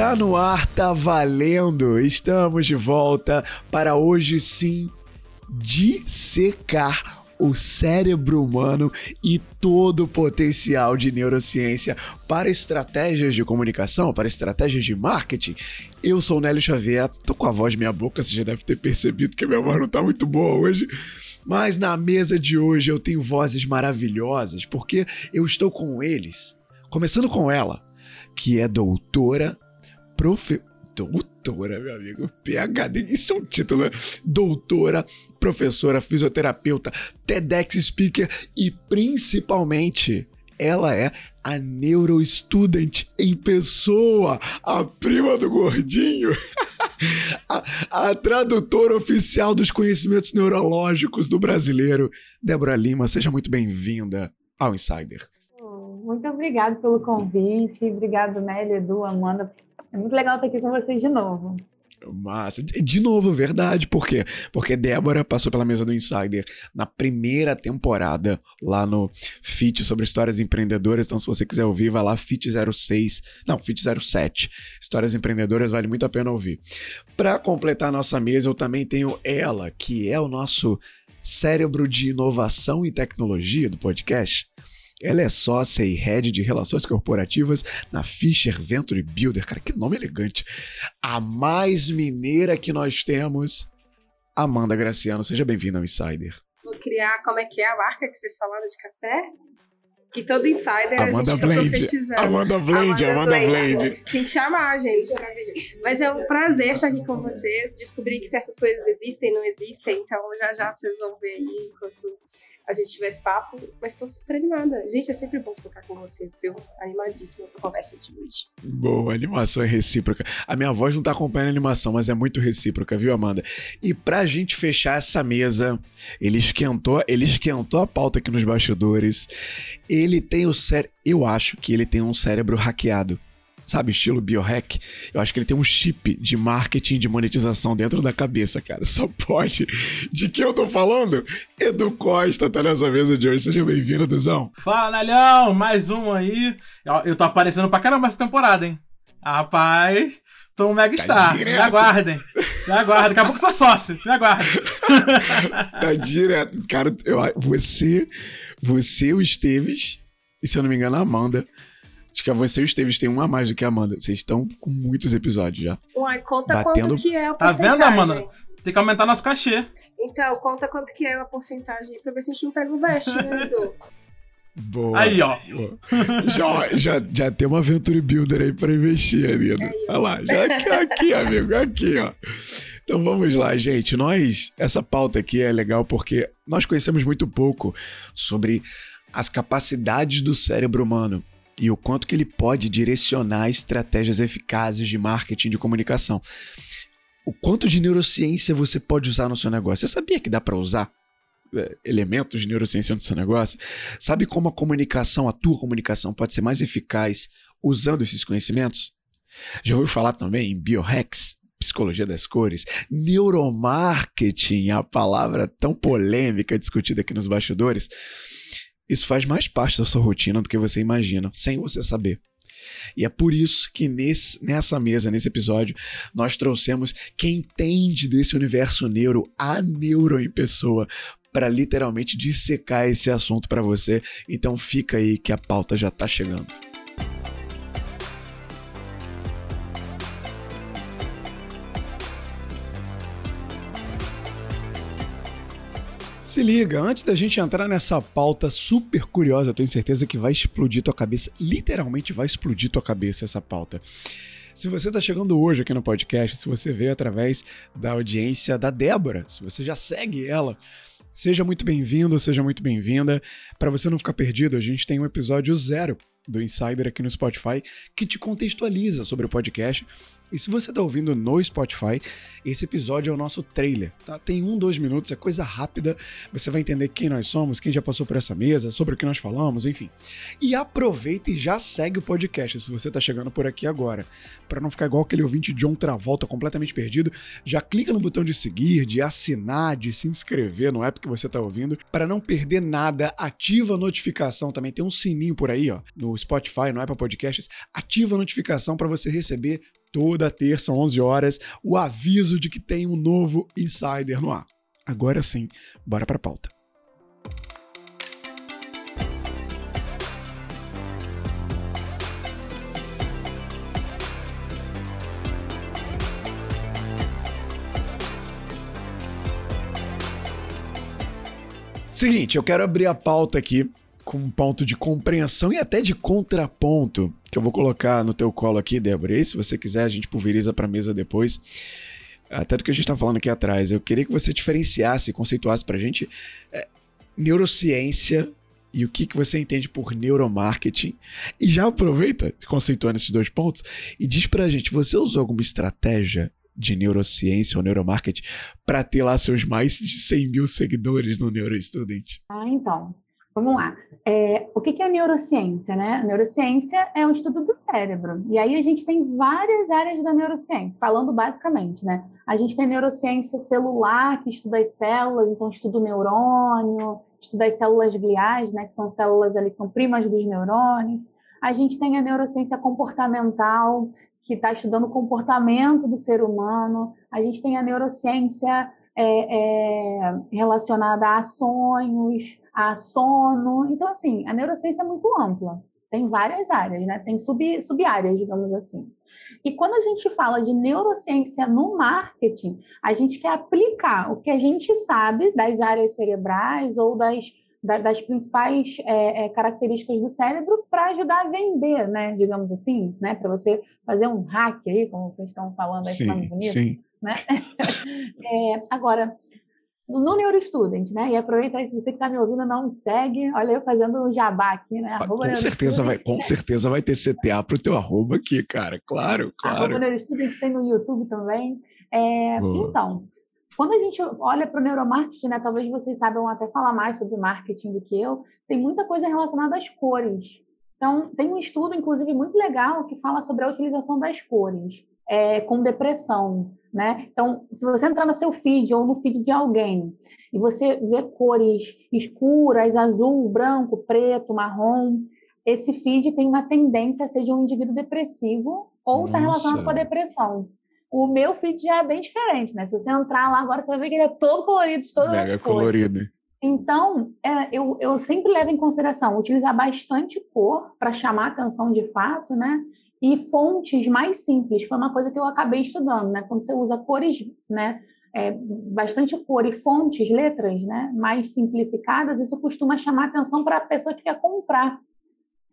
Tá no ar, tá valendo! Estamos de volta para hoje sim dissecar o cérebro humano e todo o potencial de neurociência para estratégias de comunicação, para estratégias de marketing. Eu sou o Nélio Xavier, tô com a voz minha boca, você já deve ter percebido que a minha voz não tá muito boa hoje. Mas na mesa de hoje eu tenho vozes maravilhosas, porque eu estou com eles. Começando com ela, que é doutora Doutora, meu amigo. PHD, isso é um título, né? Doutora, professora, fisioterapeuta, TEDx speaker e principalmente ela é a neurostudent em pessoa, a prima do gordinho, a, a, tradutora oficial dos conhecimentos neurológicos do brasileiro. Débora Lima, seja muito bem-vinda ao Insider. Muito obrigada pelo convite, obrigado, Nelly, Edu, Amanda, é muito legal estar aqui com vocês de novo. Massa. De novo, verdade. Por quê? Porque Débora passou pela mesa do Insider na primeira temporada, lá no FIT sobre histórias empreendedoras. Então, se você quiser ouvir, vai lá, FIT 06. Não, FIT 07. Histórias empreendedoras, vale muito a pena ouvir. Para completar a nossa mesa, eu também tenho ela, que é o nosso cérebro de inovação e tecnologia do podcast. Ela é sócia e head de relações corporativas na Fisher Venture Builder. Cara, que nome elegante. A mais mineira que nós temos, Amanda Graciano. Seja bem-vinda ao Insider. Vou criar, como é que é a marca que vocês falaram de café? Que todo insider Amanda a gente Blade. fica profetizando. Amanda Blade, Amanda, Amanda Blade. Blade. Tem que chamar, gente. Mas é um prazer estar aqui com vocês. Descobrir que certas coisas existem, não existem. Então já já vocês vão ver aí enquanto a gente tiver esse papo, mas tô super animada. Gente, é sempre bom trocar com vocês, viu? Animadíssima pra conversa de hoje. Boa, animação é recíproca. A minha voz não tá acompanhando a animação, mas é muito recíproca, viu, Amanda? E pra gente fechar essa mesa, ele esquentou, ele esquentou a pauta aqui nos bastidores. Ele tem o cérebro, eu acho que ele tem um cérebro hackeado sabe, estilo biohack, eu acho que ele tem um chip de marketing de monetização dentro da cabeça, cara. Só pode. De que eu tô falando? Edu Costa tá nessa mesa de hoje. Seja bem-vindo, Eduzão. Fala, Nalhão! Mais um aí. Eu tô aparecendo pra caramba essa temporada, hein? Rapaz, tô um mega tá star. Me aguardem. Me aguardem. Daqui a pouco sou sócio. Me aguardem. tá direto. Cara, eu, você, você, o Esteves, e se eu não me engano, a Amanda Acho que você e o Esteves têm um a mais do que a Amanda. Vocês estão com muitos episódios já. Uai, conta Batendo... quanto que é a porcentagem. Tá vendo, Amanda? Tem que aumentar nosso cachê. Então, conta quanto que é a porcentagem pra ver se a gente não pega o veste, né, Edu? Boa. Aí, ó. Já, já, já tem uma Venture Builder aí pra investir, Anida. Olha lá, já aqui, aqui, amigo, aqui, ó. Então vamos lá, gente. Nós, essa pauta aqui é legal porque nós conhecemos muito pouco sobre as capacidades do cérebro humano e o quanto que ele pode direcionar estratégias eficazes de marketing de comunicação. O quanto de neurociência você pode usar no seu negócio. Você sabia que dá para usar é, elementos de neurociência no seu negócio? Sabe como a comunicação, a tua comunicação pode ser mais eficaz usando esses conhecimentos? Já ouviu falar também em biohacks? Psicologia das cores, neuromarketing, a palavra tão polêmica discutida aqui nos bastidores. Isso faz mais parte da sua rotina do que você imagina, sem você saber. E é por isso que nesse, nessa mesa, nesse episódio, nós trouxemos quem entende desse universo neuro, a neuro em pessoa, para literalmente dissecar esse assunto para você. Então fica aí que a pauta já está chegando. Se liga, antes da gente entrar nessa pauta super curiosa, eu tenho certeza que vai explodir tua cabeça, literalmente vai explodir tua cabeça essa pauta. Se você está chegando hoje aqui no podcast, se você veio através da audiência da Débora, se você já segue ela, seja muito bem-vindo, seja muito bem-vinda. Para você não ficar perdido, a gente tem um episódio zero do Insider aqui no Spotify que te contextualiza sobre o podcast e se você está ouvindo no Spotify, esse episódio é o nosso trailer, tá? Tem um, dois minutos, é coisa rápida. Você vai entender quem nós somos, quem já passou por essa mesa, sobre o que nós falamos, enfim. E aproveita e já segue o podcast se você está chegando por aqui agora. Para não ficar igual aquele ouvinte John Travolta completamente perdido, já clica no botão de seguir, de assinar, de se inscrever no app que você está ouvindo. Para não perder nada, ativa a notificação também. Tem um sininho por aí, ó, no Spotify, no Apple Podcasts. Ativa a notificação para você receber Toda terça, 11 horas, o aviso de que tem um novo Insider no ar. Agora sim, bora pra pauta. Seguinte, eu quero abrir a pauta aqui com um ponto de compreensão e até de contraponto que eu vou colocar no teu colo aqui, Débora. E se você quiser, a gente pulveriza para mesa depois. Até do que a gente está falando aqui atrás. Eu queria que você diferenciasse, conceituasse para a gente é, neurociência e o que, que você entende por neuromarketing. E já aproveita, conceituando esses dois pontos, e diz para a gente: você usou alguma estratégia de neurociência ou neuromarketing para ter lá seus mais de 100 mil seguidores no NeuroStudent? Ah, então. Vamos lá. É, o que é a neurociência, né? A neurociência é um estudo do cérebro. E aí a gente tem várias áreas da neurociência, falando basicamente, né? A gente tem neurociência celular, que estuda as células, então estuda o neurônio, estuda as células gliais, né? Que são células ali que são primas dos neurônios. A gente tem a neurociência comportamental, que está estudando o comportamento do ser humano. A gente tem a neurociência é, é, relacionada a sonhos, a sono. Então, assim, a neurociência é muito ampla. Tem várias áreas, né? Tem sub, sub-áreas, digamos assim. E quando a gente fala de neurociência no marketing, a gente quer aplicar o que a gente sabe das áreas cerebrais ou das das principais é, é, características do cérebro para ajudar a vender, né? Digamos assim, né? Para você fazer um hack aí, como vocês estão falando, esse nome bonito. Sim. Né? é, agora, no NeuroStudent, né? E aproveita aí, se você que está me ouvindo não me segue, olha eu fazendo um jabá aqui, né? Ah, arroba com certeza vai, com certeza vai ter CTA para o teu arroba aqui, cara. Claro, claro. Arroba NeuroStudent tem no YouTube também. É, então, quando a gente olha para o neuromarketing, né, talvez vocês saibam até falar mais sobre marketing do que eu, tem muita coisa relacionada às cores. Então, tem um estudo, inclusive, muito legal que fala sobre a utilização das cores é, com depressão. Né? Então, se você entrar no seu feed ou no feed de alguém e você vê cores escuras, azul, branco, preto, marrom, esse feed tem uma tendência a ser de um indivíduo depressivo ou está relacionado com a depressão. O meu feed já é bem diferente, né? Se você entrar lá agora, você vai ver que ele é todo colorido, de todas Mega as cores. colorido. Então, é, eu, eu sempre levo em consideração utilizar bastante cor para chamar atenção de fato, né? E fontes mais simples. Foi uma coisa que eu acabei estudando, né? Quando você usa cores, né? É, bastante cor e fontes, letras, né? Mais simplificadas, isso costuma chamar atenção para a pessoa que quer comprar.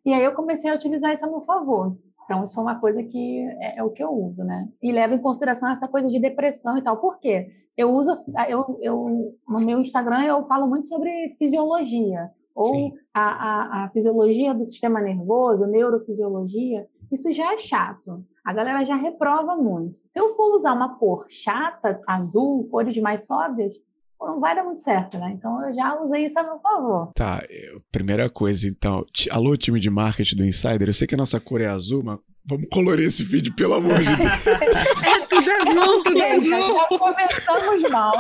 E aí eu comecei a utilizar isso a meu favor. Então, isso é uma coisa que é, é, o que eu uso, né? E levo em consideração essa coisa de depressão e tal. Por quê? Eu uso, eu, eu, no meu Instagram, eu falo muito sobre fisiologia, ou a, a, a, fisiologia do sistema nervoso, neurofisiologia. Isso já é chato. A galera já reprova muito. Se eu for usar uma cor chata, azul, cores mais sóbrias, não vai dar muito certo, né? Então eu já usei isso a meu favor. Tá, primeira coisa, então. Alô, time de marketing do Insider, eu sei que a nossa cor é azul, mas vamos colorir esse vídeo, pelo amor de Deus. é tudo azul, tudo azul. Já começamos mal.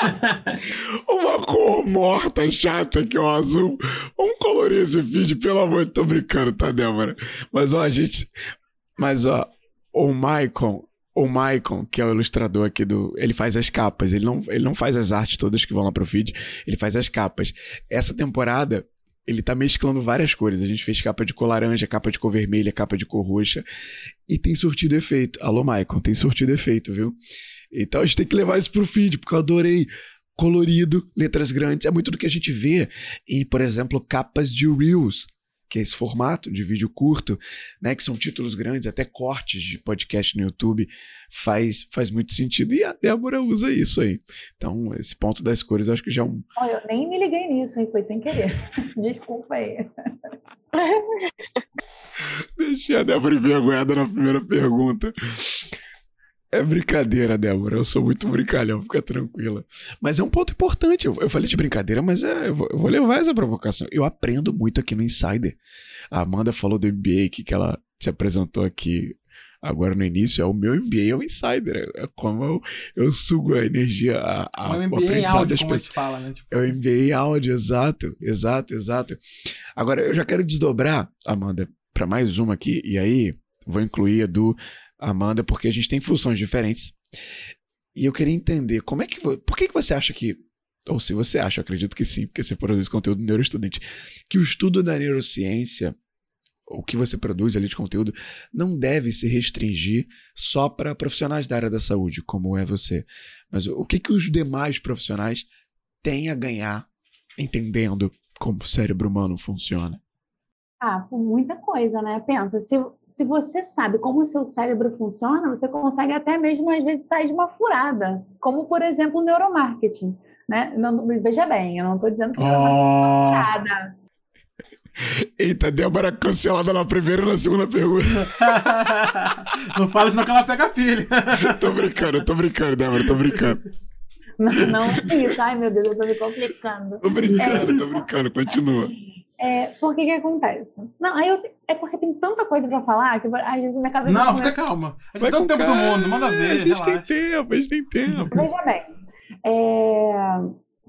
Uma cor morta, chata, que é o azul. Vamos colorir esse vídeo, pelo amor de Deus. Tô brincando, tá, Débora? Mas, ó, a gente... Mas, ó, o Maicon, o Maicon, que é o ilustrador aqui do. Ele faz as capas. Ele não, ele não faz as artes todas que vão lá pro feed. Ele faz as capas. Essa temporada, ele tá mesclando várias cores. A gente fez capa de cor laranja, capa de cor vermelha, capa de cor roxa. E tem surtido efeito. Alô, Maicon, tem surtido efeito, viu? Então a gente tem que levar isso pro feed, porque eu adorei. Colorido, letras grandes. É muito do que a gente vê em, por exemplo, capas de Reels que é esse formato de vídeo curto, né, que são títulos grandes, até cortes de podcast no YouTube, faz, faz muito sentido. E a Débora usa isso aí. Então, esse ponto das cores, eu acho que já é um. Eu nem me liguei nisso, hein? Foi sem querer. Desculpa aí. Deixei a Débora envergonhada na primeira pergunta. É brincadeira, Débora. Eu sou muito brincalhão, fica tranquila. Mas é um ponto importante. Eu, eu falei de brincadeira, mas é, eu, vou, eu, vou, levar essa provocação. Eu aprendo muito aqui no Insider. A Amanda falou do MBA que, que ela se apresentou aqui agora no início. É o meu MBA, é o Insider. É como eu, eu sugo a energia, a, a, é o, MBA o aprendizado áudio, das pessoas. Fala, né? tipo... É o MBA em áudio, exato, exato, exato. Agora, eu já quero desdobrar, Amanda, para mais uma aqui, e aí vou incluir a do Amanda, porque a gente tem funções diferentes. E eu queria entender como é que. Por que, que você acha que. Ou se você acha, acredito que sim, porque você produz conteúdo neuroestudante, que o estudo da neurociência, o que você produz ali de conteúdo, não deve se restringir só para profissionais da área da saúde, como é você. Mas o que, que os demais profissionais têm a ganhar entendendo como o cérebro humano funciona? Ah, por muita coisa, né? Pensa, se, se você sabe como o seu cérebro funciona, você consegue até mesmo, às vezes, sair de uma furada. Como, por exemplo, o neuromarketing. Né? Não, veja bem, eu não estou dizendo que oh. é uma furada. Eita, Débora cancelada na primeira e na segunda pergunta. não fala senão que ela pega a pilha. tô brincando, tô brincando, Débora, tô brincando. Não, não é isso. Ai, meu Deus, eu tô me complicando. Tô brincando, é... tô brincando, continua. É, por que que acontece? Não, aí eu, é porque tem tanta coisa pra falar que às vezes minha cabeça... Não, fica calma. A gente tem todo tempo do mundo, manda ver, A gente relaxa. tem tempo, a gente tem tempo. Veja bem, é,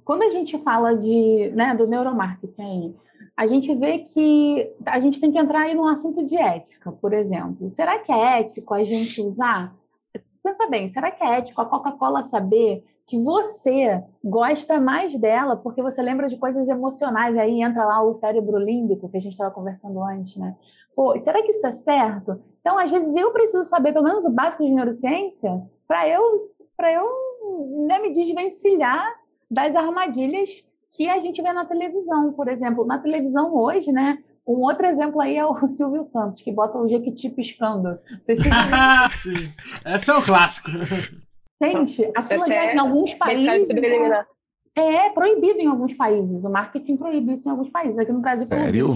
quando a gente fala de, né, do neuromarketing a gente vê que a gente tem que entrar aí num assunto de ética, por exemplo. Será que é ético a gente usar pensa bem, será que é ético a Coca-Cola saber que você gosta mais dela porque você lembra de coisas emocionais? Aí entra lá o cérebro límbico que a gente estava conversando antes, né? Pô, será que isso é certo? Então, às vezes, eu preciso saber pelo menos o básico de neurociência para eu, eu né, me desvencilhar das armadilhas que a gente vê na televisão, por exemplo. Na televisão hoje, né? Um outro exemplo aí é o Silvio Santos, que bota o Jequiti piscando. Vocês se Sim, esse é um clássico. Gente, aquilo é em alguns países. É proibido em alguns países. O marketing proíbe isso em alguns países. Aqui no Brasil, Sério?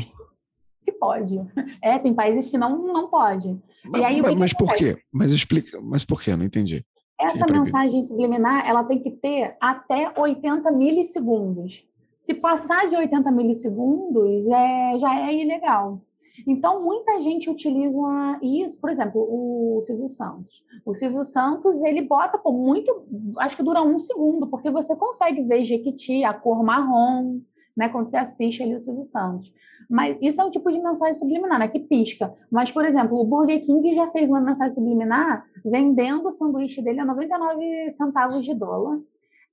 que pode. É, tem países que não, não pode. Mas, e aí, mas, que mas por quê? Mas explica, mas por quê? Eu não entendi. Essa mensagem subliminar, ela tem que ter até 80 milissegundos. Se passar de 80 milissegundos, é, já é ilegal. Então, muita gente utiliza isso, por exemplo, o Silvio Santos. O Silvio Santos, ele bota por muito, acho que dura um segundo, porque você consegue ver Jequiti, a cor marrom, né, quando você assiste ali o Silvio Santos. Mas isso é um tipo de mensagem subliminar, né, que pisca. Mas, por exemplo, o Burger King já fez uma mensagem subliminar vendendo o sanduíche dele a 99 centavos de dólar.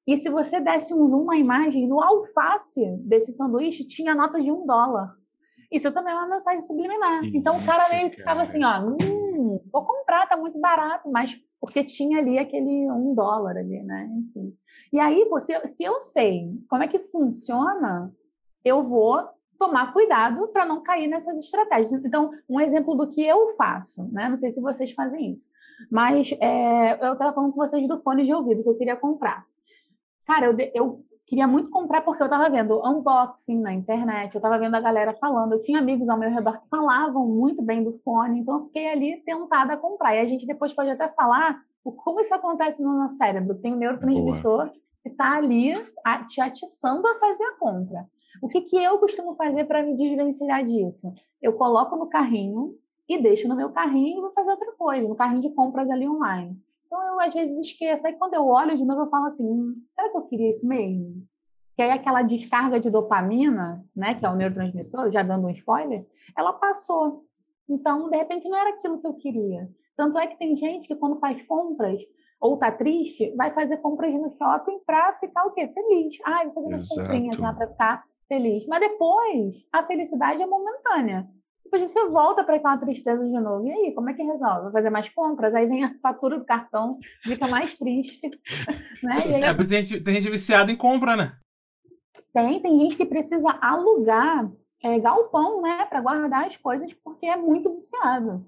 E se você desse um zoom na imagem, no alface desse sanduíche tinha nota de um dólar. Isso também é uma mensagem subliminar. Isso, então o cara meio que ficava assim, ó, hum, vou comprar, tá muito barato, mas porque tinha ali aquele um dólar ali, né? Enfim. E aí, se, se eu sei como é que funciona, eu vou tomar cuidado para não cair nessas estratégias. Então, um exemplo do que eu faço, né? Não sei se vocês fazem isso, mas é, eu estava falando com vocês do fone de ouvido que eu queria comprar. Cara, eu, eu queria muito comprar porque eu estava vendo unboxing na internet, eu estava vendo a galera falando, eu tinha amigos ao meu redor que falavam muito bem do fone, então eu fiquei ali tentada a comprar. E a gente depois pode até falar como isso acontece no nosso cérebro. Tem um neurotransmissor Boa. que está ali te atiçando a fazer a compra. O que, que eu costumo fazer para me desvencilhar disso? Eu coloco no carrinho e deixo no meu carrinho e vou fazer outra coisa, no carrinho de compras ali online. Então eu às vezes esqueço. Aí quando eu olho de novo, eu falo assim: hum, será que eu queria isso mesmo? Que aí aquela descarga de dopamina, né, que é o neurotransmissor, já dando um spoiler, ela passou. Então, de repente, não era aquilo que eu queria. Tanto é que tem gente que quando faz compras ou tá triste, vai fazer compras no shopping para ficar o quê? Feliz. Ah, vou fazer umas comprinhas lá para ficar feliz. Mas depois, a felicidade é momentânea depois você volta para aquela tristeza de novo. E aí, como é que resolve? Vai fazer mais compras? Aí vem a fatura do cartão, você fica mais triste. né? Aí... É, tem gente, tem gente viciada em compra, né? Tem, tem gente que precisa alugar é, galpão, né, para guardar as coisas, porque é muito viciado.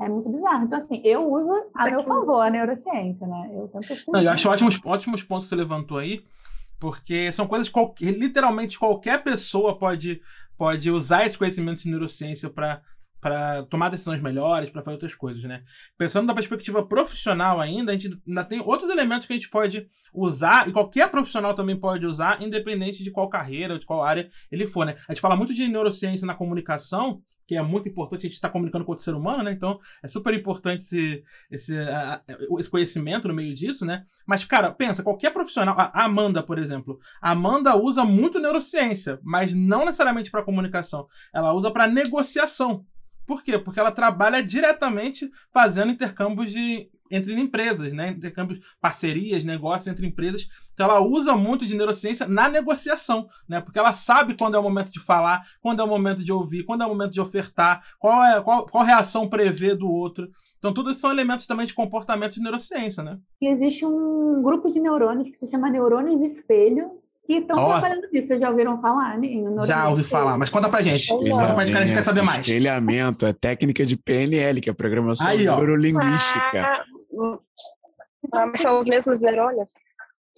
É muito bizarro. Então, assim, eu uso a meu favor a neurociência, né? Eu fugir. Não, eu acho ótimos, ótimos pontos que você levantou aí, porque são coisas que literalmente qualquer pessoa pode pode usar esse conhecimento de neurociência para para tomar decisões melhores, para fazer outras coisas, né? Pensando da perspectiva profissional ainda, a gente ainda tem outros elementos que a gente pode usar, e qualquer profissional também pode usar, independente de qual carreira ou de qual área ele for, né? A gente fala muito de neurociência na comunicação, que é muito importante, a gente está comunicando com outro ser humano, né? Então é super importante esse, esse, esse conhecimento no meio disso, né? Mas, cara, pensa, qualquer profissional, a Amanda, por exemplo, a Amanda usa muito neurociência, mas não necessariamente para comunicação, ela usa para negociação. Por quê? Porque ela trabalha diretamente fazendo intercâmbios de, entre empresas, né? Intercâmbios, parcerias, negócios entre empresas. Então ela usa muito de neurociência na negociação, né? Porque ela sabe quando é o momento de falar, quando é o momento de ouvir, quando é o momento de ofertar, qual é qual, qual reação prever do outro. Então, tudo isso são elementos também de comportamento de neurociência, né? E existe um grupo de neurônios que se chama neurônios espelho, que estão oh. trabalhando nisso. Vocês já ouviram falar, né? Já ouvi falar, mas conta pra gente. Conta pra gente que a gente quer saber mais. Espelhamento, é técnica de PNL, que é programação Aí, neurolinguística. Ah, são os mesmos neurônios?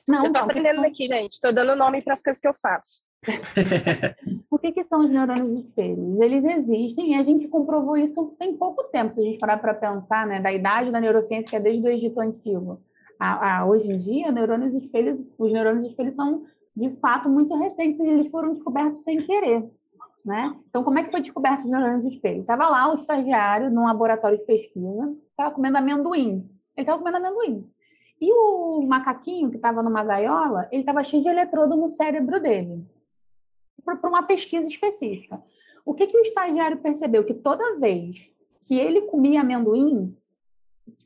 Não, eu tô aprendendo aqui, gente. Tô dando nome para as coisas que eu faço. o que, que, são os neurônios espelhos? Eles existem e a gente comprovou isso tem pouco tempo, se a gente parar para pensar, né, da idade da neurociência, que é desde o Egito Antigo. A, a, hoje em dia, neurônios espelhos, os neurônios espelhos são, de fato, muito recentes e eles foram descobertos sem querer. Né? Então, como é que foi descoberto os neurônios espelhos? Estava lá o estagiário num laboratório de pesquisa, estava comendo amendoim. Ele estava comendo amendoim. E o macaquinho que estava numa gaiola, ele estava cheio de eletrodo no cérebro dele para uma pesquisa específica. O que, que o estagiário percebeu? Que toda vez que ele comia amendoim,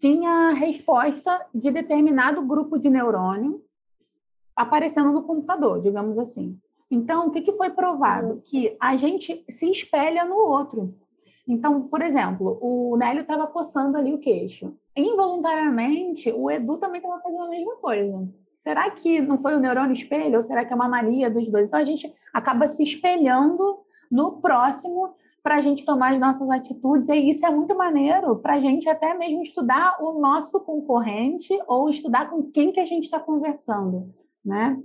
tinha resposta de determinado grupo de neurônio aparecendo no computador, digamos assim. Então, o que, que foi provado? Que a gente se espelha no outro. Então, por exemplo, o Nélio estava coçando ali o queixo. Involuntariamente, o Edu também estava fazendo a mesma coisa. Será que não foi o neurônio espelho ou será que é uma mania dos dois? Então a gente acaba se espelhando no próximo para a gente tomar as nossas atitudes, e isso é muito maneiro para a gente até mesmo estudar o nosso concorrente ou estudar com quem que a gente está conversando, né?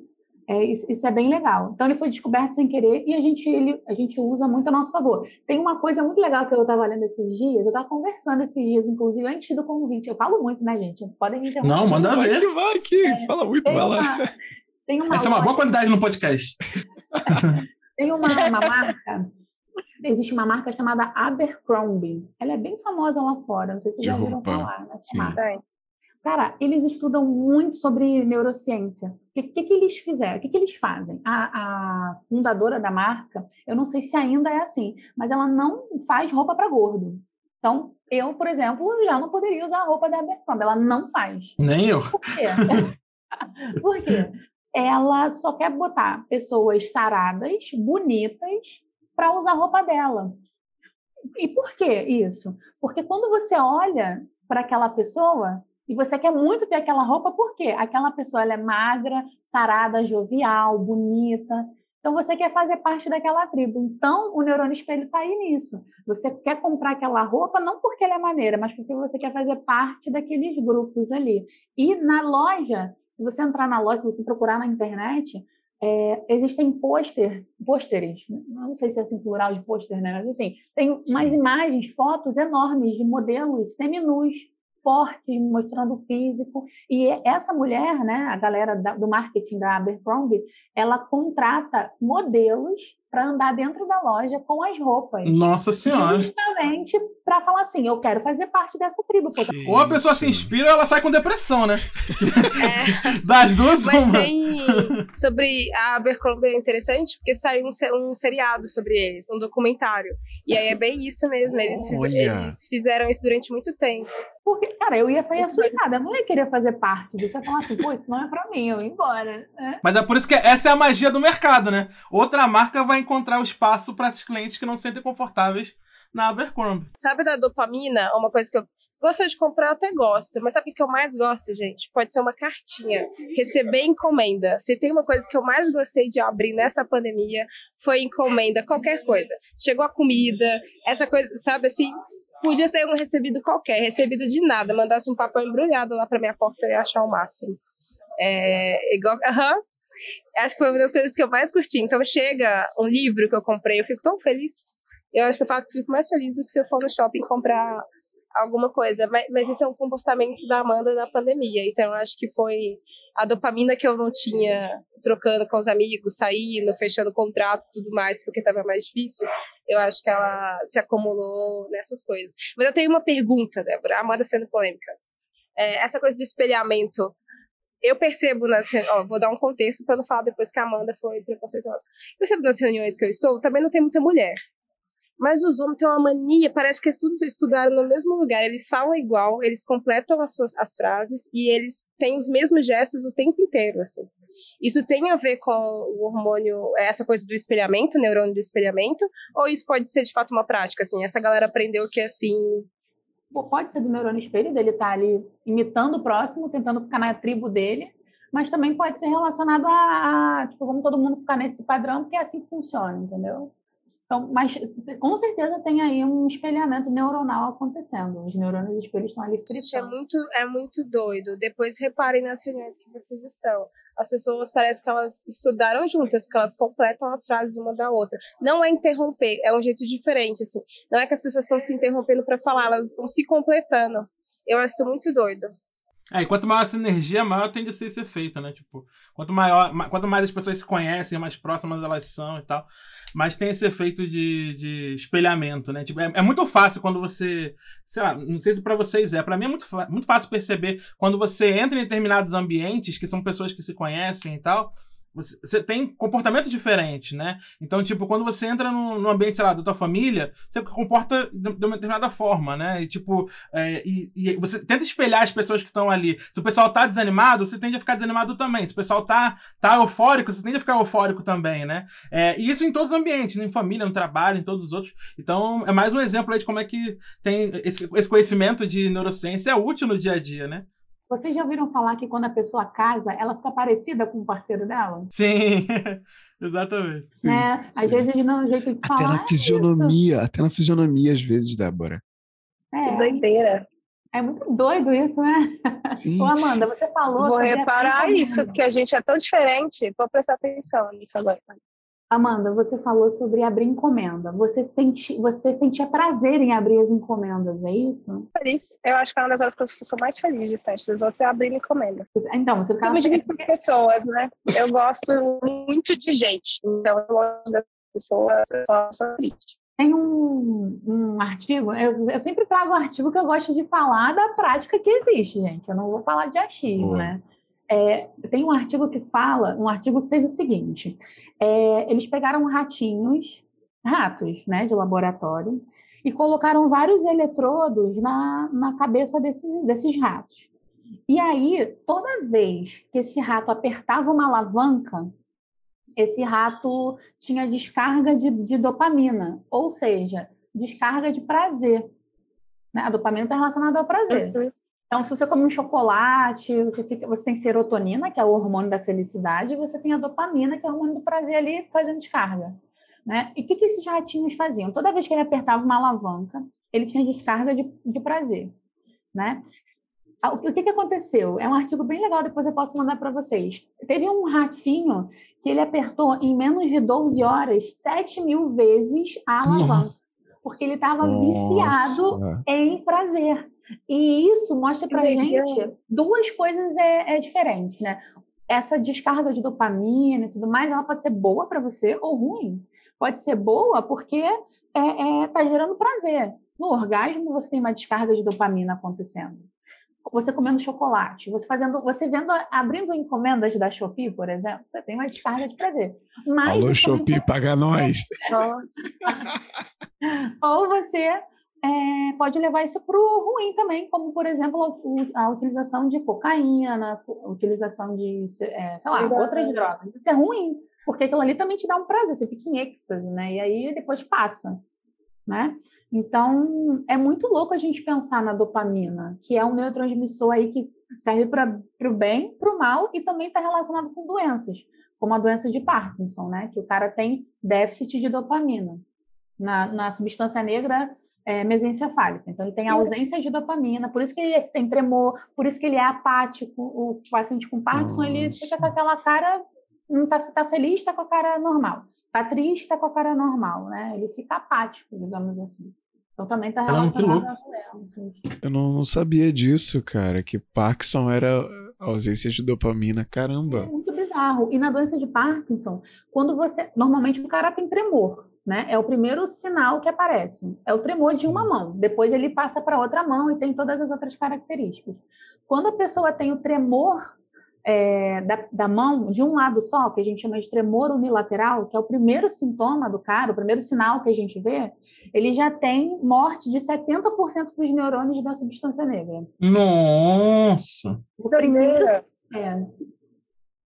É, isso, isso, é bem legal. Então, ele foi descoberto sem querer e a gente, ele, a gente usa muito a nosso favor. Tem uma coisa muito legal que eu estava lendo esses dias, eu estava conversando esses dias, inclusive, antes do convite. Eu falo muito, né, gente? Podem me interromper. Não, manda vai ver. Que vai aqui, é, fala muito, vai lá. Uma, tem uma Essa é uma boa qualidade no podcast. tem uma, uma marca, existe uma marca chamada Abercrombie. Ela é bem famosa lá fora, não sei se vocês já ouviram falar nessa Sim. marca. Cara, eles estudam muito sobre neurociência. O que, que, que eles fizeram? O que, que eles fazem? A, a, fundadora da marca, eu não sei se ainda é assim, mas ela não faz roupa para gordo. Então, eu, por exemplo, já não poderia usar a roupa da Abercrombie. Ela não faz. Nem eu. Por quê? por quê? Ela só quer botar pessoas saradas, bonitas, para usar a roupa dela. E por que isso? Porque quando você olha para aquela pessoa, e você quer muito ter aquela roupa porque aquela pessoa ela é magra, sarada, jovial, bonita. Então você quer fazer parte daquela tribo. Então o neurônio espelho está aí nisso. Você quer comprar aquela roupa não porque ela é maneira, mas porque você quer fazer parte daqueles grupos ali. E na loja, se você entrar na loja, se você procurar na internet, é, existem pôster, pôsteres, não sei se é assim plural de pôster, né? Mas enfim, tem umas imagens, fotos enormes de modelos seminus forte, mostrando o físico. E essa mulher, né, a galera do marketing da Abercrombie, ela contrata modelos para andar dentro da loja com as roupas. Nossa Senhora! Justamente para falar assim, eu quero fazer parte dessa tribo. Ou a pessoa se inspira ou ela sai com depressão, né? É. das duas, Mas uma. tem... Sobre a Abercrombie é interessante, porque saiu um, um seriado sobre eles, um documentário. E aí é bem isso mesmo, eles, fiz... eles fizeram isso durante muito tempo. Porque, cara, eu ia sair assustada, eu não ia querer fazer parte disso. Eu ia falar assim, pô, isso não é pra mim, eu ia embora. É. Mas é por isso que essa é a magia do mercado, né? Outra marca vai encontrar o espaço para esses clientes que não se sentem confortáveis na Abercrombie. Sabe da dopamina? Uma coisa que eu gosto de comprar, até gosto. Mas sabe o que eu mais gosto, gente? Pode ser uma cartinha. Receber encomenda. Se tem uma coisa que eu mais gostei de abrir nessa pandemia, foi encomenda, qualquer coisa. Chegou a comida, essa coisa, sabe assim? Podia ser um recebido qualquer, recebido de nada. Mandasse um papel embrulhado lá pra minha porta, eu ia achar o máximo. É igual. Uhum. Acho que foi uma das coisas que eu mais curti. Então, chega um livro que eu comprei, eu fico tão feliz. Eu acho que eu fico mais feliz do que se eu for no shopping comprar alguma coisa. Mas, mas esse é um comportamento da Amanda na pandemia. Então, eu acho que foi a dopamina que eu não tinha trocando com os amigos, saindo, fechando contrato tudo mais, porque estava mais difícil. Eu acho que ela se acumulou nessas coisas. Mas eu tenho uma pergunta, Débora. Amanda sendo polêmica. É, essa coisa do espelhamento eu percebo nas vou dar um contexto para não falar depois que a Amanda foi preconceituosa. Eu percebo nas reuniões que eu estou, também não tem muita mulher. Mas os homens têm uma mania, parece que eles tudo estudaram no mesmo lugar. Eles falam igual, eles completam as suas as frases e eles têm os mesmos gestos o tempo inteiro, assim. Isso tem a ver com o hormônio, essa coisa do espelhamento, neurônio do espelhamento, ou isso pode ser de fato uma prática, assim? Essa galera aprendeu que assim. Pode ser do neurônio espelho, dele estar tá ali imitando o próximo, tentando ficar na tribo dele, mas também pode ser relacionado a, a tipo, vamos todo mundo ficar nesse padrão, porque é assim que funciona, entendeu? Então, mas com certeza tem aí um espelhamento neuronal acontecendo. Os neurônios espelhos estão ali fritando. Gente, é muito, é muito doido. Depois reparem nas reuniões que vocês estão. As pessoas parecem que elas estudaram juntas, porque elas completam as frases uma da outra. Não é interromper, é um jeito diferente, assim. Não é que as pessoas estão se interrompendo para falar, elas estão se completando. Eu acho muito doido. É, e quanto maior a sinergia, maior tende a ser esse efeito, né? Tipo, quanto, maior, quanto mais as pessoas se conhecem, mais próximas elas são e tal, mais tem esse efeito de, de espelhamento, né? Tipo, é, é muito fácil quando você, sei lá, não sei se para vocês é, para mim é muito, muito fácil perceber quando você entra em determinados ambientes que são pessoas que se conhecem e tal, você tem comportamentos diferentes, né? Então, tipo, quando você entra no, ambiente, sei lá, da tua família, você comporta de, de uma determinada forma, né? E, tipo, é, e, e, você tenta espelhar as pessoas que estão ali. Se o pessoal tá desanimado, você tende a ficar desanimado também. Se o pessoal tá, tá eufórico, você tende a ficar eufórico também, né? É, e isso em todos os ambientes, em família, no trabalho, em todos os outros. Então, é mais um exemplo aí de como é que tem esse, esse conhecimento de neurociência é útil no dia a dia, né? Vocês já ouviram falar que quando a pessoa casa, ela fica parecida com o parceiro dela? Sim, exatamente. É, às vezes não jeito de falar. Até na fisionomia, é até na fisionomia, às vezes, Débora. É. Que doideira. É muito doido isso, né? Sim. Ô, Amanda, você falou. Vou reparar isso, porque a gente é tão diferente. Vou prestar atenção nisso agora. Amanda, você falou sobre abrir encomenda. Você, senti, você sentia prazer em abrir as encomendas, é isso? Feliz. Eu acho que é uma das horas que eu sou mais feliz de teste dos outros é abrir encomenda. Então, você ficava... Eu me com as pessoas, né? Eu gosto muito de gente. Então, eu gosto das pessoas, eu só sou triste. Tem um, um artigo, eu, eu, sempre trago um artigo que eu gosto de falar da prática que existe, gente. Eu não vou falar de achismo, né? É, tem um artigo que fala, um artigo que fez o seguinte: é, eles pegaram ratinhos, ratos, né, de laboratório, e colocaram vários eletrodos na, na cabeça desses, desses ratos. E aí, toda vez que esse rato apertava uma alavanca, esse rato tinha descarga de, de dopamina, ou seja, descarga de prazer. Né? A dopamina está relacionada ao prazer. Uhum. Então, se você come um chocolate, você, fica, você tem serotonina, que é o hormônio da felicidade, e você tem a dopamina, que é o hormônio do prazer ali fazendo descarga. Né? E o que, que esses ratinhos faziam? Toda vez que ele apertava uma alavanca, ele tinha descarga de, de prazer. Né? O que, que aconteceu? É um artigo bem legal, depois eu posso mandar para vocês. Teve um ratinho que ele apertou em menos de 12 horas 7 mil vezes a alavanca. Nossa porque ele estava viciado em prazer. E isso mostra para gente duas coisas é, é diferente, né? Essa descarga de dopamina e tudo mais, ela pode ser boa para você ou ruim. Pode ser boa porque está é, é, tá gerando prazer. No orgasmo, você tem uma descarga de dopamina acontecendo você comendo chocolate, você fazendo, você vendo, abrindo encomendas da Shopee, por exemplo, você tem uma descarga de prazer. Mas Alô, Shopee, paga nós. Ou você é, pode levar isso para o ruim também, como, por exemplo, a, a, utilização de cocaína, a utilização de, é, sei lá, outras drogas. Isso é ruim, porque aquilo ali também te dá um prazer, você fica em êxtase, né? E aí depois passa né? Então, é muito louco a gente pensar na dopamina, que é um neurotransmissor aí que serve para o bem, para o mal e também está relacionado com doenças, como a doença de Parkinson, né? Que o cara tem déficit de dopamina. Na, na substância negra é, mesencefálica. Então, ele tem ausência de dopamina, por isso que ele tem tremor, por isso que ele é apático. O paciente com Parkinson, Nossa. ele fica com aquela cara, não está tá feliz, está com a cara normal. Tá triste, tá com a cara normal, né? Ele fica apático, digamos assim. Então também tá relacionado a doenças. Eu não, não, sabia disso, cara, que Parkinson era ausência de dopamina, caramba. É muito bizarro. E na doença de Parkinson, quando você. Normalmente o cara tem tremor, né? É o primeiro sinal que aparece. É o tremor de uma mão. Depois ele passa para outra mão e tem todas as outras características. Quando a pessoa tem o tremor é, da, da, mão de um lado só, que a gente chama de tremor unilateral, que é o primeiro sintoma do cara, o primeiro sinal que a gente vê, ele já tem morte de 70% dos neurônios da substância negra. Nossa! O primeiro. É.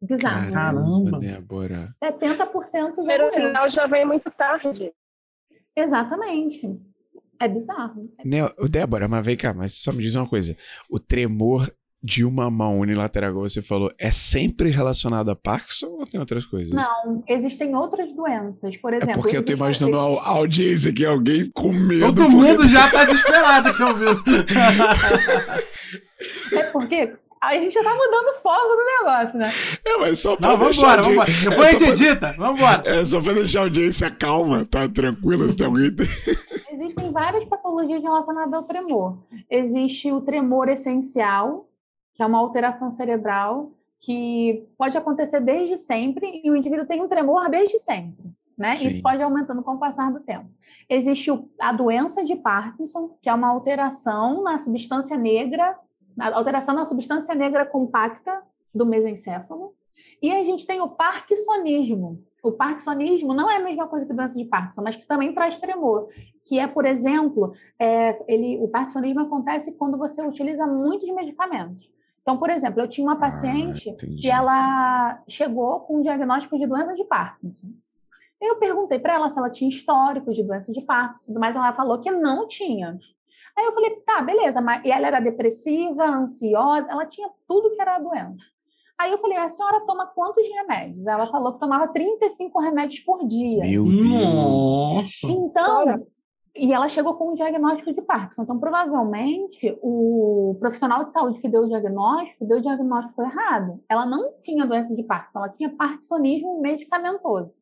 Bizarro. Caramba, Débora. 70% já. Primeiro sinal já vem muito tarde. Exatamente. É bizarro. Né, Débora, mas vem cá, mas só me diz uma coisa. O tremor de uma mão unilateral, como você falou, é sempre relacionado a Parkinson ou tem outras coisas? Não, existem outras doenças. Por exemplo. É porque eu tô imaginando a audiência aqui, alguém com medo. Todo porque... mundo já tá desesperado aqui ouvindo. é porque a gente já tá mudando o foco do negócio, né? É, mas só pra Não, deixar. Vambora, vambora. Depois é a gente edita, vambora. É só pra deixar a audiência calma, tá? Tranquila, se tem alguém. Existem várias patologias relacionadas ao tremor. Existe o tremor essencial, que é uma alteração cerebral que pode acontecer desde sempre e o indivíduo tem um tremor desde sempre. Né? Isso pode aumentando com o passar do tempo. Existe a doença de Parkinson, que é uma alteração na substância negra, alteração na substância negra compacta do mesencéfalo. E a gente tem o parkinsonismo. O parkinsonismo não é a mesma coisa que doença de Parkinson, mas que também traz tremor. Que é, por exemplo, é, ele, o parkinsonismo acontece quando você utiliza muitos medicamentos. Então, por exemplo, eu tinha uma ah, paciente ah, que ela chegou com um diagnóstico de doença de Parkinson. Eu perguntei para ela se ela tinha histórico de doença de Parkinson, mas ela falou que não tinha. Aí eu falei, tá, beleza, mas e ela era depressiva, ansiosa, ela tinha tudo que era a doença. Aí eu falei, a senhora toma quantos remédios? Ela falou que tomava 35 remédios por dia. Meu Deus! Então, e ela chegou com um diagnóstico de Parkinson. Então, provavelmente, o profissional de saúde que deu o diagnóstico deu o diagnóstico errado. Ela não tinha doença de Parkinson, ela tinha parkinsonismo medicamentoso.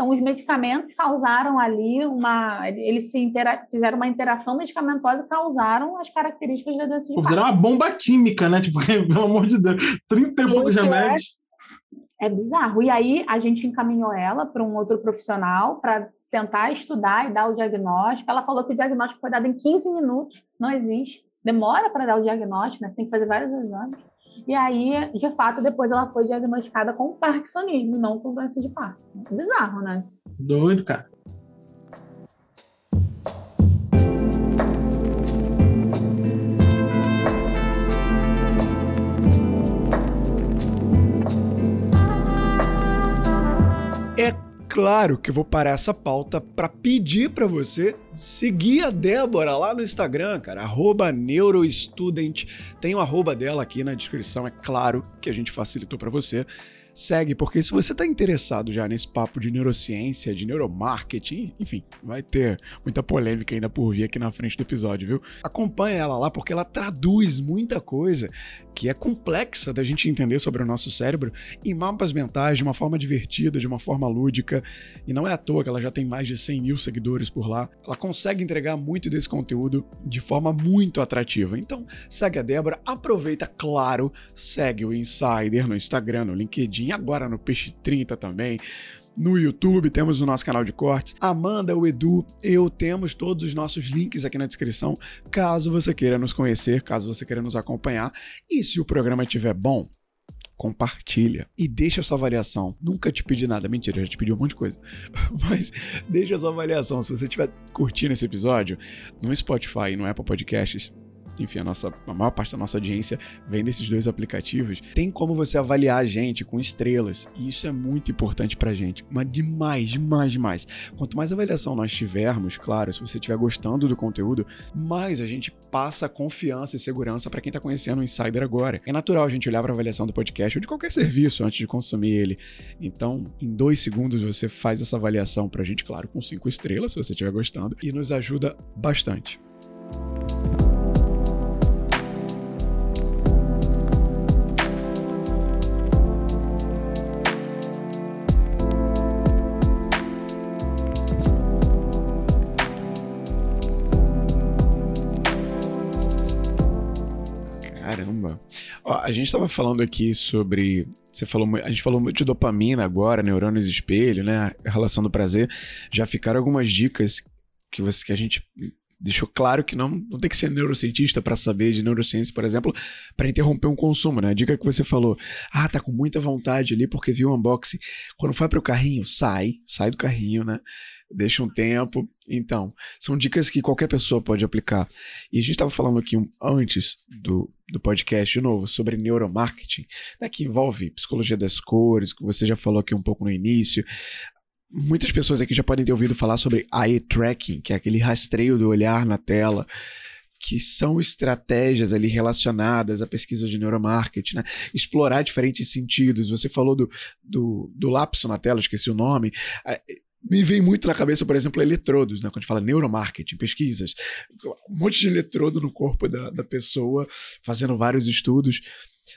Então, os medicamentos causaram ali uma. Eles se intera... fizeram uma interação medicamentosa e causaram as características da doença de Parkinson. Fizeram uma bomba química, né? Tipo, pelo amor de Deus, 30 e poucos remédios. É bizarro. E aí, a gente encaminhou ela para um outro profissional para tentar estudar e dar o diagnóstico. Ela falou que o diagnóstico foi dado em 15 minutos, não existe. Demora para dar o diagnóstico, né? Você tem que fazer vários exames. E aí, de fato, depois ela foi diagnosticada com parkinsonismo, não com doença de Parkinson. Bizarro, né? Doido, cara. Claro que eu vou parar essa pauta para pedir para você seguir a Débora lá no Instagram, cara, arroba neurostudent. Tem o arroba dela aqui na descrição, é claro que a gente facilitou para você segue, porque se você está interessado já nesse papo de neurociência, de neuromarketing, enfim, vai ter muita polêmica ainda por vir aqui na frente do episódio, viu? Acompanha ela lá porque ela traduz muita coisa que é complexa da gente entender sobre o nosso cérebro em mapas mentais de uma forma divertida, de uma forma lúdica. E não é à toa que ela já tem mais de 100 mil seguidores por lá. Ela consegue entregar muito desse conteúdo de forma muito atrativa. Então, segue a Débora, aproveita, claro, segue o Insider no Instagram, no LinkedIn agora no Peixe 30 também. No YouTube temos o nosso canal de cortes. Amanda, o Edu, eu temos todos os nossos links aqui na descrição, caso você queira nos conhecer, caso você queira nos acompanhar. E se o programa estiver bom, compartilha e deixa a sua avaliação. Nunca te pedi nada, mentira, já te pedi um monte de coisa. Mas deixa a sua avaliação. Se você estiver curtindo esse episódio no Spotify e no Apple Podcasts, enfim, a, nossa, a maior parte da nossa audiência vem desses dois aplicativos, tem como você avaliar a gente com estrelas. E isso é muito importante pra gente. Mas demais, demais, demais. Quanto mais avaliação nós tivermos, claro, se você estiver gostando do conteúdo, mais a gente passa confiança e segurança para quem tá conhecendo o Insider agora. É natural a gente olhar para avaliação do podcast ou de qualquer serviço antes de consumir ele. Então, em dois segundos você faz essa avaliação pra gente, claro, com cinco estrelas, se você estiver gostando, e nos ajuda bastante. A gente estava falando aqui sobre. Você falou, a gente falou muito de dopamina agora, neurônios espelho, né? A relação do prazer. Já ficaram algumas dicas que, você, que a gente deixou claro que não, não tem que ser neurocientista para saber de neurociência, por exemplo, para interromper um consumo, né? A dica que você falou, ah, tá com muita vontade ali porque viu o unboxing. Quando vai para o carrinho, sai, sai do carrinho, né? Deixa um tempo. Então, são dicas que qualquer pessoa pode aplicar. E a gente estava falando aqui antes do, do podcast, de novo, sobre neuromarketing, né, que envolve psicologia das cores, que você já falou aqui um pouco no início. Muitas pessoas aqui já podem ter ouvido falar sobre eye tracking, que é aquele rastreio do olhar na tela que são estratégias ali relacionadas à pesquisa de neuromarketing, né? Explorar diferentes sentidos. Você falou do, do, do lapso na tela, esqueci o nome me vem muito na cabeça, por exemplo, eletrodos, né? Quando a gente fala neuromarketing, pesquisas, um monte de eletrodo no corpo da, da pessoa, fazendo vários estudos.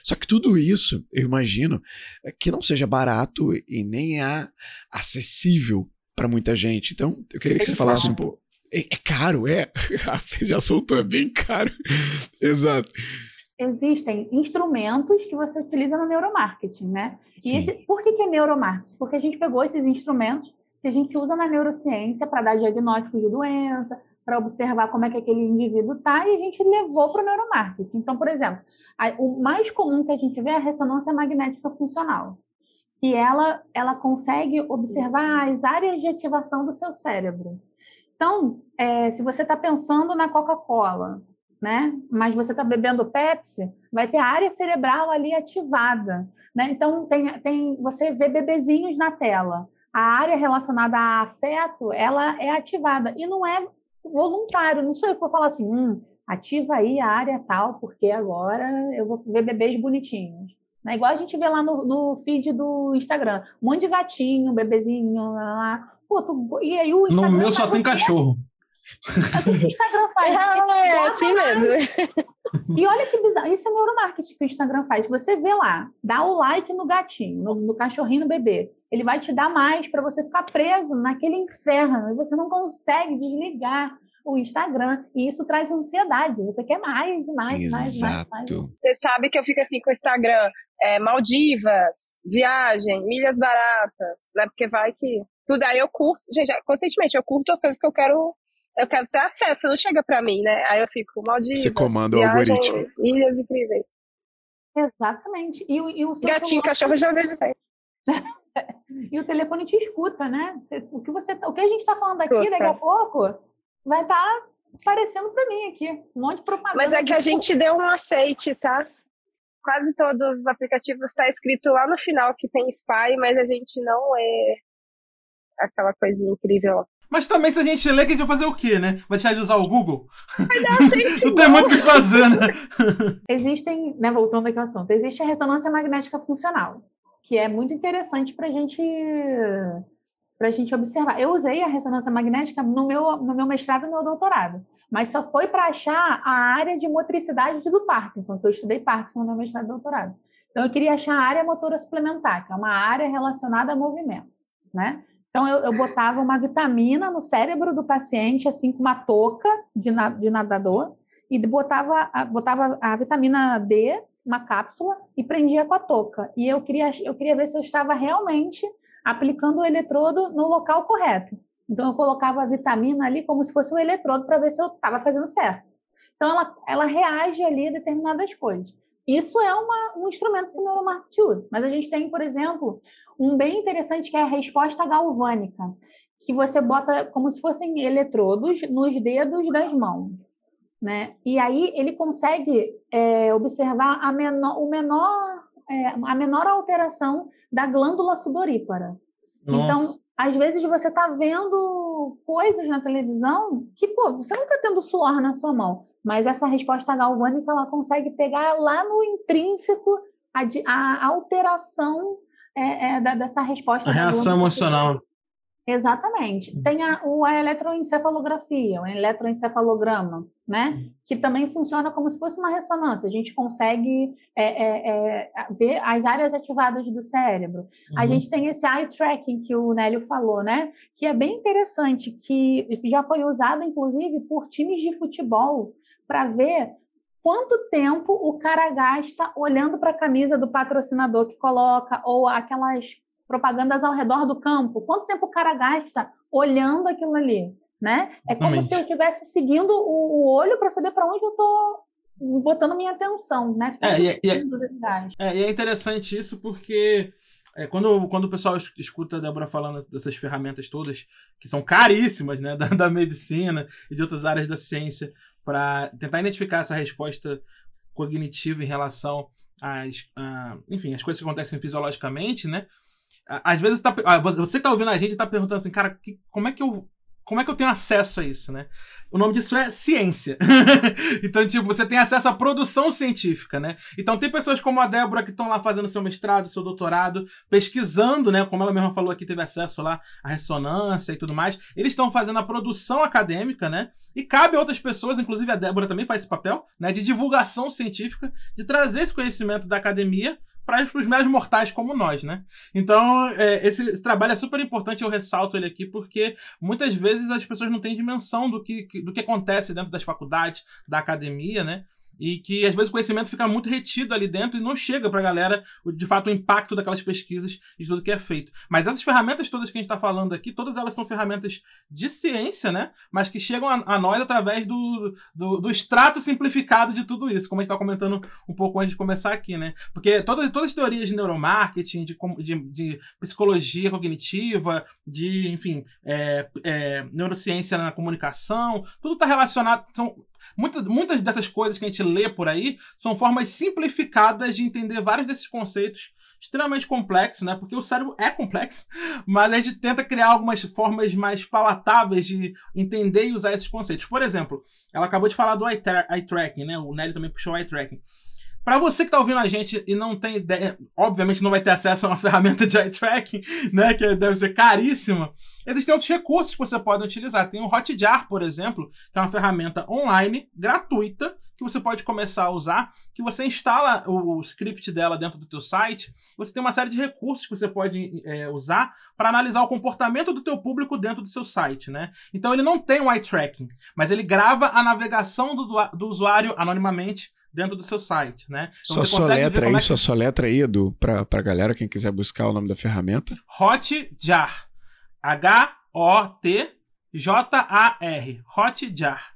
Só que tudo isso, eu imagino, é que não seja barato e nem é acessível para muita gente. Então, eu queria que você falasse um pouco. É, é caro, é. A já soltou, é bem caro. Exato existem instrumentos que você utiliza no neuromarketing, né? E esse, por que, que é neuromarketing? Porque a gente pegou esses instrumentos que a gente usa na neurociência para dar diagnóstico de doença, para observar como é que aquele indivíduo está, e a gente levou para o neuromarketing. Então, por exemplo, a, o mais comum que a gente vê é a ressonância magnética funcional, que ela, ela consegue observar as áreas de ativação do seu cérebro. Então, é, se você está pensando na Coca-Cola, né? Mas você está bebendo Pepsi, vai ter a área cerebral ali ativada, né? Então tem, tem, você vê bebezinhos na tela a área relacionada a afeto, ela é ativada e não é voluntário, não sou eu que vou falar assim, hum, ativa aí a área tal, porque agora eu vou ver bebês bonitinhos. Né? Igual a gente vê lá no, no feed do Instagram, um monte de gatinho, bebezinho, lá. Pô, tu, e aí o Instagram No meu só tem cachorro. É o Instagram faz. Ah, é assim mesmo. E olha que bizarro. Isso é neuromarketing que o Instagram faz. Você vê lá, dá o like no gatinho, no, no cachorrinho, no bebê. Ele vai te dar mais para você ficar preso naquele inferno. E você não consegue desligar o Instagram. E isso traz ansiedade. Você quer mais, mais, Exato. mais, mais, mais. Você sabe que eu fico assim com o Instagram. É, Maldivas, viagem, milhas baratas, né? Porque vai que. Tudo aí eu curto. Gente, conscientemente, eu curto as coisas que eu quero eu quero ter acesso, não chega para mim, né? Aí eu fico, Maldivas, Você comanda o algoritmo. Ilhas incríveis. Exatamente. E, e o Gatinho, cachorro, já vejo isso aí. e o telefone te escuta, né? O que, você, o que a gente está falando aqui, daqui a pouco, vai estar tá aparecendo para mim aqui. Um monte de propaganda. Mas é que a gente deu um aceite, tá? Quase todos os aplicativos está escrito lá no final que tem spy, mas a gente não é aquela coisinha incrível mas também, se a gente ler, que a gente vai fazer o quê, né? Vai deixar de usar o Google? Vai dar Não tem muito o que fazer, né? Existem, né, voltando aqui ao assunto, existe a ressonância magnética funcional, que é muito interessante para gente, a gente observar. Eu usei a ressonância magnética no meu, no meu mestrado e no meu doutorado, mas só foi para achar a área de motricidade do Parkinson, que eu estudei Parkinson no meu mestrado e doutorado. Então, eu queria achar a área motora suplementar, que é uma área relacionada a movimento, né? Então, eu, eu, botava uma vitamina no cérebro do paciente, assim, com uma touca de, de nadador, e botava, botava a vitamina D, uma cápsula, e prendia com a touca. E eu queria, eu queria ver se eu estava realmente aplicando o eletrodo no local correto. Então, eu colocava a vitamina ali como se fosse um eletrodo para ver se eu estava fazendo certo. Então, ela, ela reage ali a determinadas coisas. Isso é uma, um instrumento que o neuromarketing usa. Mas a gente tem, por exemplo, um bem interessante que é a resposta galvânica, que você bota como se fossem eletrodos nos dedos das mãos. Né? E aí ele consegue é, observar a menor, o menor, é, a menor alteração da glândula sudorípara. Então, às vezes você está vendo coisas na televisão que, pô, você não está tendo suor na sua mão, mas essa resposta galvânica ela consegue pegar lá no intrínseco a, a alteração é, é, da, dessa resposta. A reação emocional. Exatamente. Uhum. Tem a, a eletroencefalografia, o eletroencefalograma, né? Uhum. Que também funciona como se fosse uma ressonância. A gente consegue é, é, é, ver as áreas ativadas do cérebro. Uhum. A gente tem esse eye tracking que o Nélio falou, né? Que é bem interessante, que já foi usado, inclusive, por times de futebol para ver quanto tempo o cara gasta olhando para a camisa do patrocinador que coloca, ou aquelas propagandas ao redor do campo. Quanto tempo o cara gasta olhando aquilo ali? né? É como se eu estivesse seguindo o, o olho para saber para onde eu estou botando minha atenção, né? É, e, é, e, é, é, e é interessante isso porque é, quando, quando o pessoal escuta a Débora falando dessas ferramentas todas, que são caríssimas, né, da, da medicina e de outras áreas da ciência, para tentar identificar essa resposta cognitiva em relação às, a, enfim, as coisas que acontecem fisiologicamente, né? Às vezes tá, você que está ouvindo a gente está perguntando assim, cara, que, como é que eu como é que eu tenho acesso a isso, né? O nome disso é ciência. então, tipo, você tem acesso à produção científica, né? Então, tem pessoas como a Débora que estão lá fazendo seu mestrado, seu doutorado, pesquisando, né? Como ela mesma falou aqui, teve acesso lá à ressonância e tudo mais. Eles estão fazendo a produção acadêmica, né? E cabe a outras pessoas, inclusive a Débora também faz esse papel, né? De divulgação científica, de trazer esse conhecimento da academia para os meros mortais como nós, né? Então, é, esse, trabalho é super importante, eu ressalto ele aqui, porque muitas vezes as pessoas não têm dimensão do que, do que acontece dentro das faculdades, da academia, né? E que às vezes o conhecimento fica muito retido ali dentro e não chega para a galera, de fato, o impacto daquelas pesquisas e de tudo que é feito. Mas essas ferramentas todas que a gente está falando aqui, todas elas são ferramentas de ciência, né? Mas que chegam a, a nós através do, do, do, extrato simplificado de tudo isso, como a gente estava comentando um pouco antes de começar aqui, né? Porque todas, todas as teorias de neuromarketing, de, de, de psicologia cognitiva, de, enfim, é, é, neurociência na comunicação, tudo está relacionado, são Muitas, muitas dessas coisas que a gente lê por aí são formas simplificadas de entender vários desses conceitos extremamente complexos, né? Porque o cérebro é complexo, mas a gente tenta criar algumas formas mais palatáveis de entender e usar esses conceitos. Por exemplo, ela acabou de falar do eye, eye tracking, né? O Nelly também puxou eye tracking. Para você que está ouvindo a gente e não tem ideia, obviamente não vai ter acesso a uma ferramenta de eye tracking, né, que deve ser caríssima. Existem outros recursos que você pode utilizar. Tem o Hotjar, por exemplo, que é uma ferramenta online gratuita que você pode começar a usar, que você instala o script dela dentro do teu site. Você tem uma série de recursos que você pode é, usar para analisar o comportamento do teu público dentro do seu site, né? Então ele não tem um eye tracking, mas ele grava a navegação do, do usuário anonimamente dentro do seu site, né? Então só letra aí, é que... só sua letra aí, Edu, para a galera, quem quiser buscar o nome da ferramenta. Hotjar. H-O-T-J-A-R. Hotjar.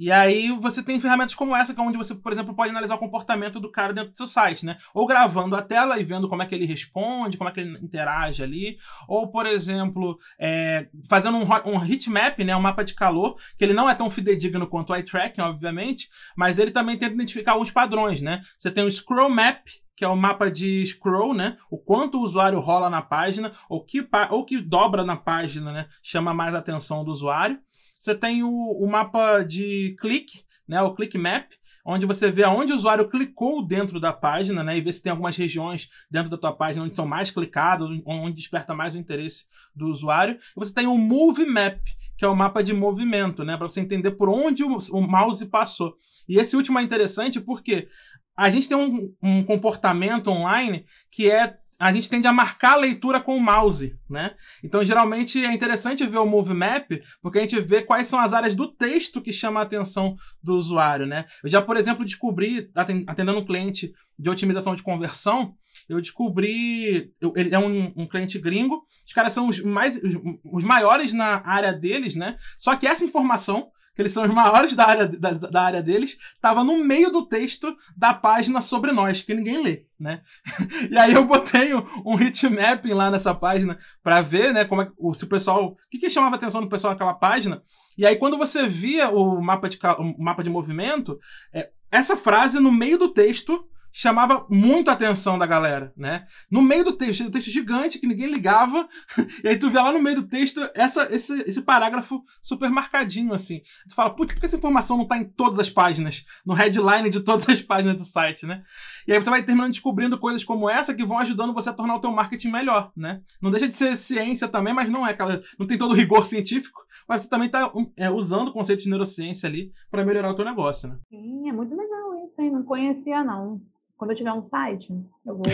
E aí você tem ferramentas como essa, que é onde você, por exemplo, pode analisar o comportamento do cara dentro do seu site, né? Ou gravando a tela e vendo como é que ele responde, como é que ele interage ali. Ou, por exemplo, é, fazendo um, um heatmap, né? Um mapa de calor, que ele não é tão fidedigno quanto o eye tracking, obviamente, mas ele também tenta identificar alguns padrões, né? Você tem o scroll map, que é o mapa de scroll, né? O quanto o usuário rola na página, ou que, ou que dobra na página, né? Chama mais a atenção do usuário. Você tem o, o mapa de clique, né, o click map, onde você vê aonde o usuário clicou dentro da página, né, e vê se tem algumas regiões dentro da tua página onde são mais clicadas, onde desperta mais o interesse do usuário. E você tem o Move Map, que é o mapa de movimento, né, para você entender por onde o, o, mouse passou. E esse último é interessante porque a gente tem um, um comportamento online que é a gente tende a marcar a leitura com o mouse, né? Então, geralmente é interessante ver o Move Map, porque a gente vê quais são as áreas do texto que chama a atenção do usuário, né? Eu já, por exemplo, descobri, atendendo um cliente de otimização de conversão, eu descobri. Eu, ele é um, um, cliente gringo, os caras são os, mais, os, os maiores na área deles, né? Só que essa informação eles são os maiores da área, da, da área deles, estava no meio do texto da página sobre nós, que ninguém lê, né? e aí eu botei um, um mapping lá nessa página para ver, né, como é, se o pessoal, o que, que chamava a atenção do pessoal naquela página. E aí quando você via o mapa de, o mapa de movimento, é, essa frase no meio do texto chamava muito a atenção da galera, né? No meio do texto, um texto gigante que ninguém ligava, e aí tu vê lá no meio do texto essa, esse, esse parágrafo super marcadinho, assim. Tu fala, putz, por que essa informação não tá em todas as páginas, no headline de todas as páginas do site, né? E aí você vai terminando descobrindo coisas como essa que vão ajudando você a tornar o teu marketing melhor, né? Não deixa de ser ciência também, mas não é aquela, não tem todo o rigor científico, mas você também tá é, usando conceitos de neurociência ali para melhorar o teu negócio, né? Sim, é muito legal isso, hein? Não conhecia, não quando eu tiver um site, eu vou.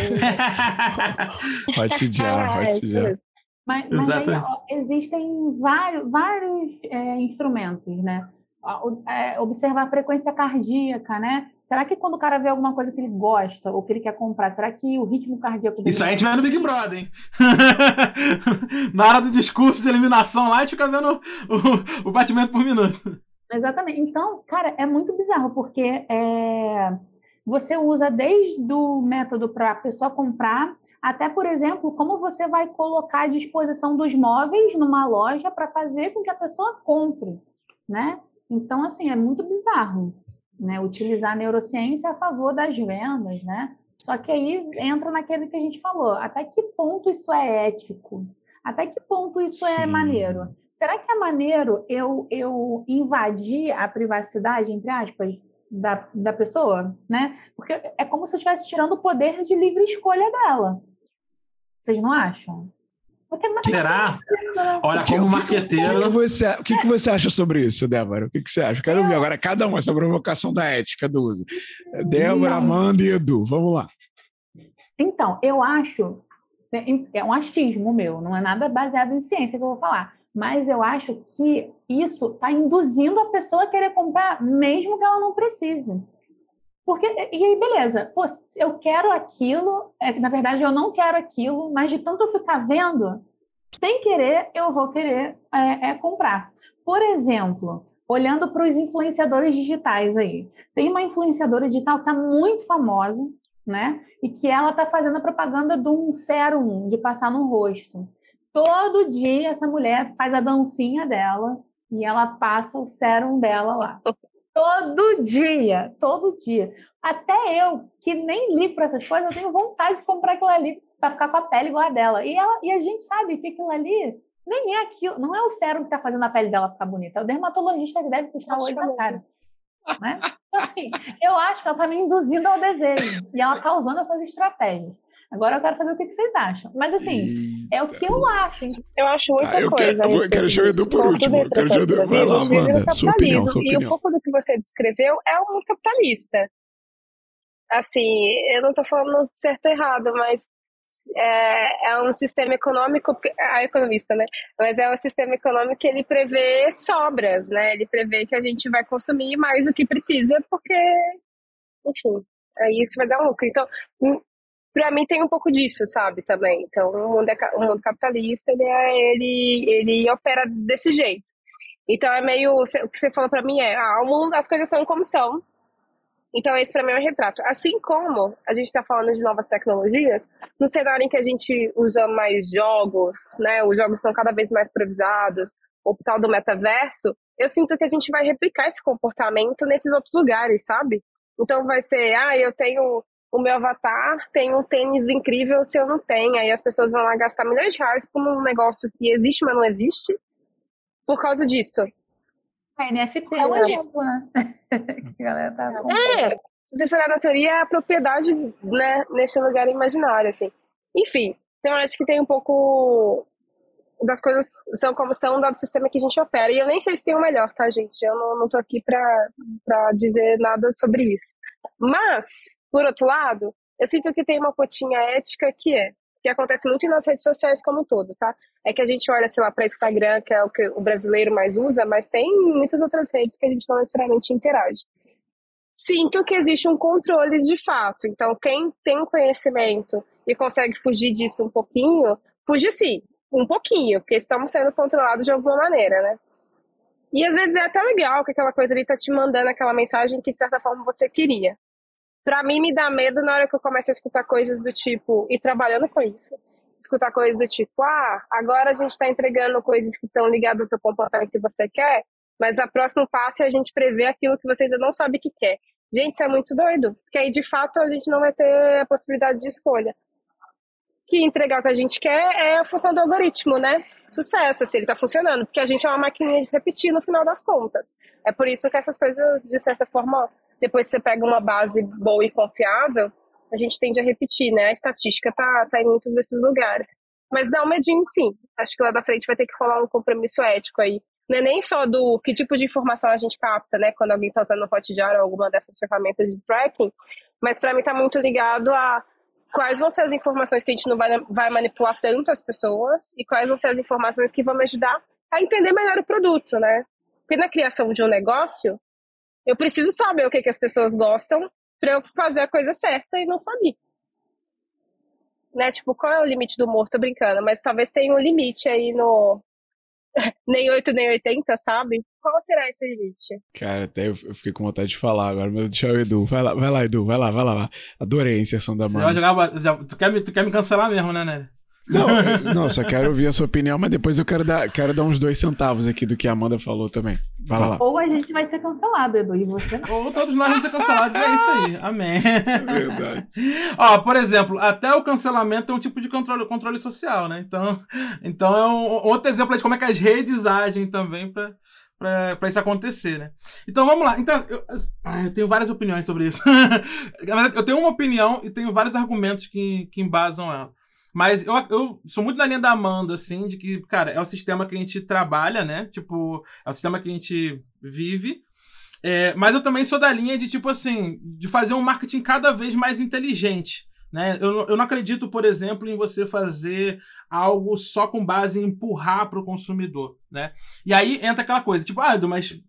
Pode já, pode já. Mas, mas aí ó, existem vários, vários é, instrumentos, né? é, observar a frequência cardíaca, né? Será que quando o cara vê alguma coisa que ele gosta ou que ele quer comprar, será que o ritmo cardíaco dele... Isso aí a gente vai no Big Brother, hein? Na hora do discurso de eliminação lá, a gente fica vendo o, o batimento por minuto. Exatamente. Então, cara, é muito bizarro, porque é, você usa desde o método para a pessoa comprar, até, por exemplo, como você vai colocar à disposição dos móveis numa loja para fazer com que a pessoa compre, né? Então, assim, é muito bizarro, né? Utilizar a neurociência a favor das vendas, né? Só que aí entra naquele que a gente falou. Até que ponto isso é ético? Até que ponto isso é Sim. é maneiro? Será que é maneiro eu, eu invadir a privacidade, entre aspas, da, da pessoa, né? Porque é como se eu estivesse tirando o poder de livre escolha dela. Vocês não acham? Será? Olha, como marqueteiro. O que, você, o que, que você acha sobre isso, Débora? O que, que você acha? Quero ver agora cada um essa provocação da ética do uso. Débora, Amanda e Edu, vamos lá. Então, eu acho. É um achismo meu, não é nada baseado em ciência que eu vou falar mas eu acho que isso está induzindo a pessoa a querer comprar, mesmo que ela não precise. Porque, e aí, beleza, pô, eu quero aquilo, é na verdade eu não quero aquilo, mas de tanto eu ficar vendo, sem querer, eu vou querer é, é comprar. Por exemplo, olhando para os influenciadores digitais aí, tem uma influenciadora digital que está muito famosa, né? E que ela está fazendo a propaganda de um sérum de passar no rosto. Todo dia essa mulher faz a dancinha dela e ela passa o sérum dela lá. Todo dia, todo dia. Até eu, que nem ligo para essas coisas, eu tenho vontade de comprar aquilo ali para ficar com a pele igual a dela. E, ela, e a gente sabe que aquilo ali nem é aquilo, não é o sérum que está fazendo a pele dela ficar bonita, é o dermatologista que deve custar o olho da cara. Né? Então, assim, eu acho que ela está me induzindo ao desejo e ela está usando essas estratégias. Agora eu quero saber o que, vocês acham. Mas assim, Eita. é o que eu acho. Eu acho muita ah, coisa. Quero, eu quero chamar Edu por último. Eu quero chamar Edu. Vai lá, Amanda. Sua opinião, sua opinião. E um pouco do que você descreveu é o mundo capitalista. Assim, eu não estou falando certo ou errado, mas é, é, um sistema econômico, a economista, né? Mas é um sistema econômico que ele prevê sobras, né? Ele prevê que a gente vai consumir mais do que precisa, porque, enfim, aí isso vai dar lucro. Então, para mim tem um pouco disso, sabe, também. Então, o mundo, é, o mundo capitalista, ele, é, ele, ele opera desse jeito. Então, é meio, o que você falou para mim é, ah, o mundo, as coisas são como são. Então, esse para mim é um retrato. Assim como a gente está falando de novas tecnologias, no cenário em que a gente usa mais jogos, né, os jogos estão cada vez mais improvisados, o tal do metaverso, eu sinto que a gente vai replicar esse comportamento nesses outros lugares, sabe? Então vai ser, ah, eu tenho o meu avatar tem um tênis incrível se eu não tenho. Aí as pessoas vão lá gastar milhões de reais por um negócio que existe, mas não existe, por causa disso. É, NFT, é um exemplo, né? que galera tá é, se você for na teoria, é a propriedade, né, nesse lugar imaginário, assim. Enfim, então eu acho que tem um pouco das coisas são como são, dado o sistema que a gente opera. E eu nem sei se tem o melhor, tá, gente? Eu não, não tô aqui pra, pra dizer nada sobre isso. Mas, por outro lado, eu sinto que tem uma potinha ética que é, que acontece muito nas redes sociais como um todo, tá? É que a gente olha, sei lá, para Instagram, que é o que o brasileiro mais usa, mas tem muitas outras redes que a gente não necessariamente interage. Sinto que existe um controle de fato. Então, quem tem conhecimento e consegue fugir disso um pouquinho, fuge sim, um pouquinho, porque estamos sendo controlados de alguma maneira, né? E às vezes é até legal que aquela coisa ali tá te mandando aquela mensagem que de certa forma você queria. Pra mim me dá medo na hora que eu começo a escutar coisas do tipo, e trabalhando com isso, escutar coisas do tipo, ah, agora a gente tá entregando coisas que estão ligadas ao seu comportamento que você quer, mas a próximo passo é a gente prever aquilo que você ainda não sabe que quer. Gente, isso é muito doido, porque aí de fato a gente não vai ter a possibilidade de escolha que entregar o que a gente quer é a função do algoritmo, né? Sucesso, se ele está funcionando, porque a gente é uma maquininha de repetir no final das contas. É por isso que essas coisas, de certa forma, depois você pega uma base boa e confiável, a gente tende a repetir, né? A estatística tá, tá em muitos desses lugares. Mas dá um medinho, sim. Acho que lá da frente vai ter que rolar um compromisso ético aí. Não é nem só do que tipo de informação a gente capta, né? Quando alguém está usando o Hotjar ou alguma dessas ferramentas de tracking, mas para mim está muito ligado a quais vão ser as informações que a gente não vai, vai manipular tanto as pessoas e quais vão ser as informações que vão me ajudar a entender melhor o produto, né? Porque na criação de um negócio, eu preciso saber o que, que as pessoas gostam para eu fazer a coisa certa e não falir. Né? Tipo, qual é o limite do humor? Tô brincando, mas talvez tenha um limite aí no. nem 8, nem 80, sabe? Qual será esse limite? Cara, até eu fiquei com vontade de falar agora, mas deixa o Edu. Vai lá, vai lá, Edu, vai lá, vai lá. Adorei a inserção da mão. Tu quer, me, tu quer me cancelar mesmo, né, Né? Não, não, só quero ouvir a sua opinião, mas depois eu quero dar, quero dar uns dois centavos aqui do que a Amanda falou também. Vai lá. Ou a gente vai ser cancelado, Edu, e você Ou todos nós vamos ser cancelados, é isso aí. Amém. Verdade. Ó, por exemplo, até o cancelamento é um tipo de controle, controle social, né? Então, então é um, outro exemplo de como é que as redes agem também para para isso acontecer, né? Então vamos lá. Então, eu, eu tenho várias opiniões sobre isso. eu tenho uma opinião e tenho vários argumentos que, que embasam ela. Mas eu, eu sou muito na linha da Amanda, assim, de que, cara, é o sistema que a gente trabalha, né? Tipo, é o sistema que a gente vive. É, mas eu também sou da linha de, tipo assim, de fazer um marketing cada vez mais inteligente. Né? Eu, eu não acredito, por exemplo, em você fazer algo só com base em empurrar para o consumidor. Né? E aí entra aquela coisa, tipo, ah, mas,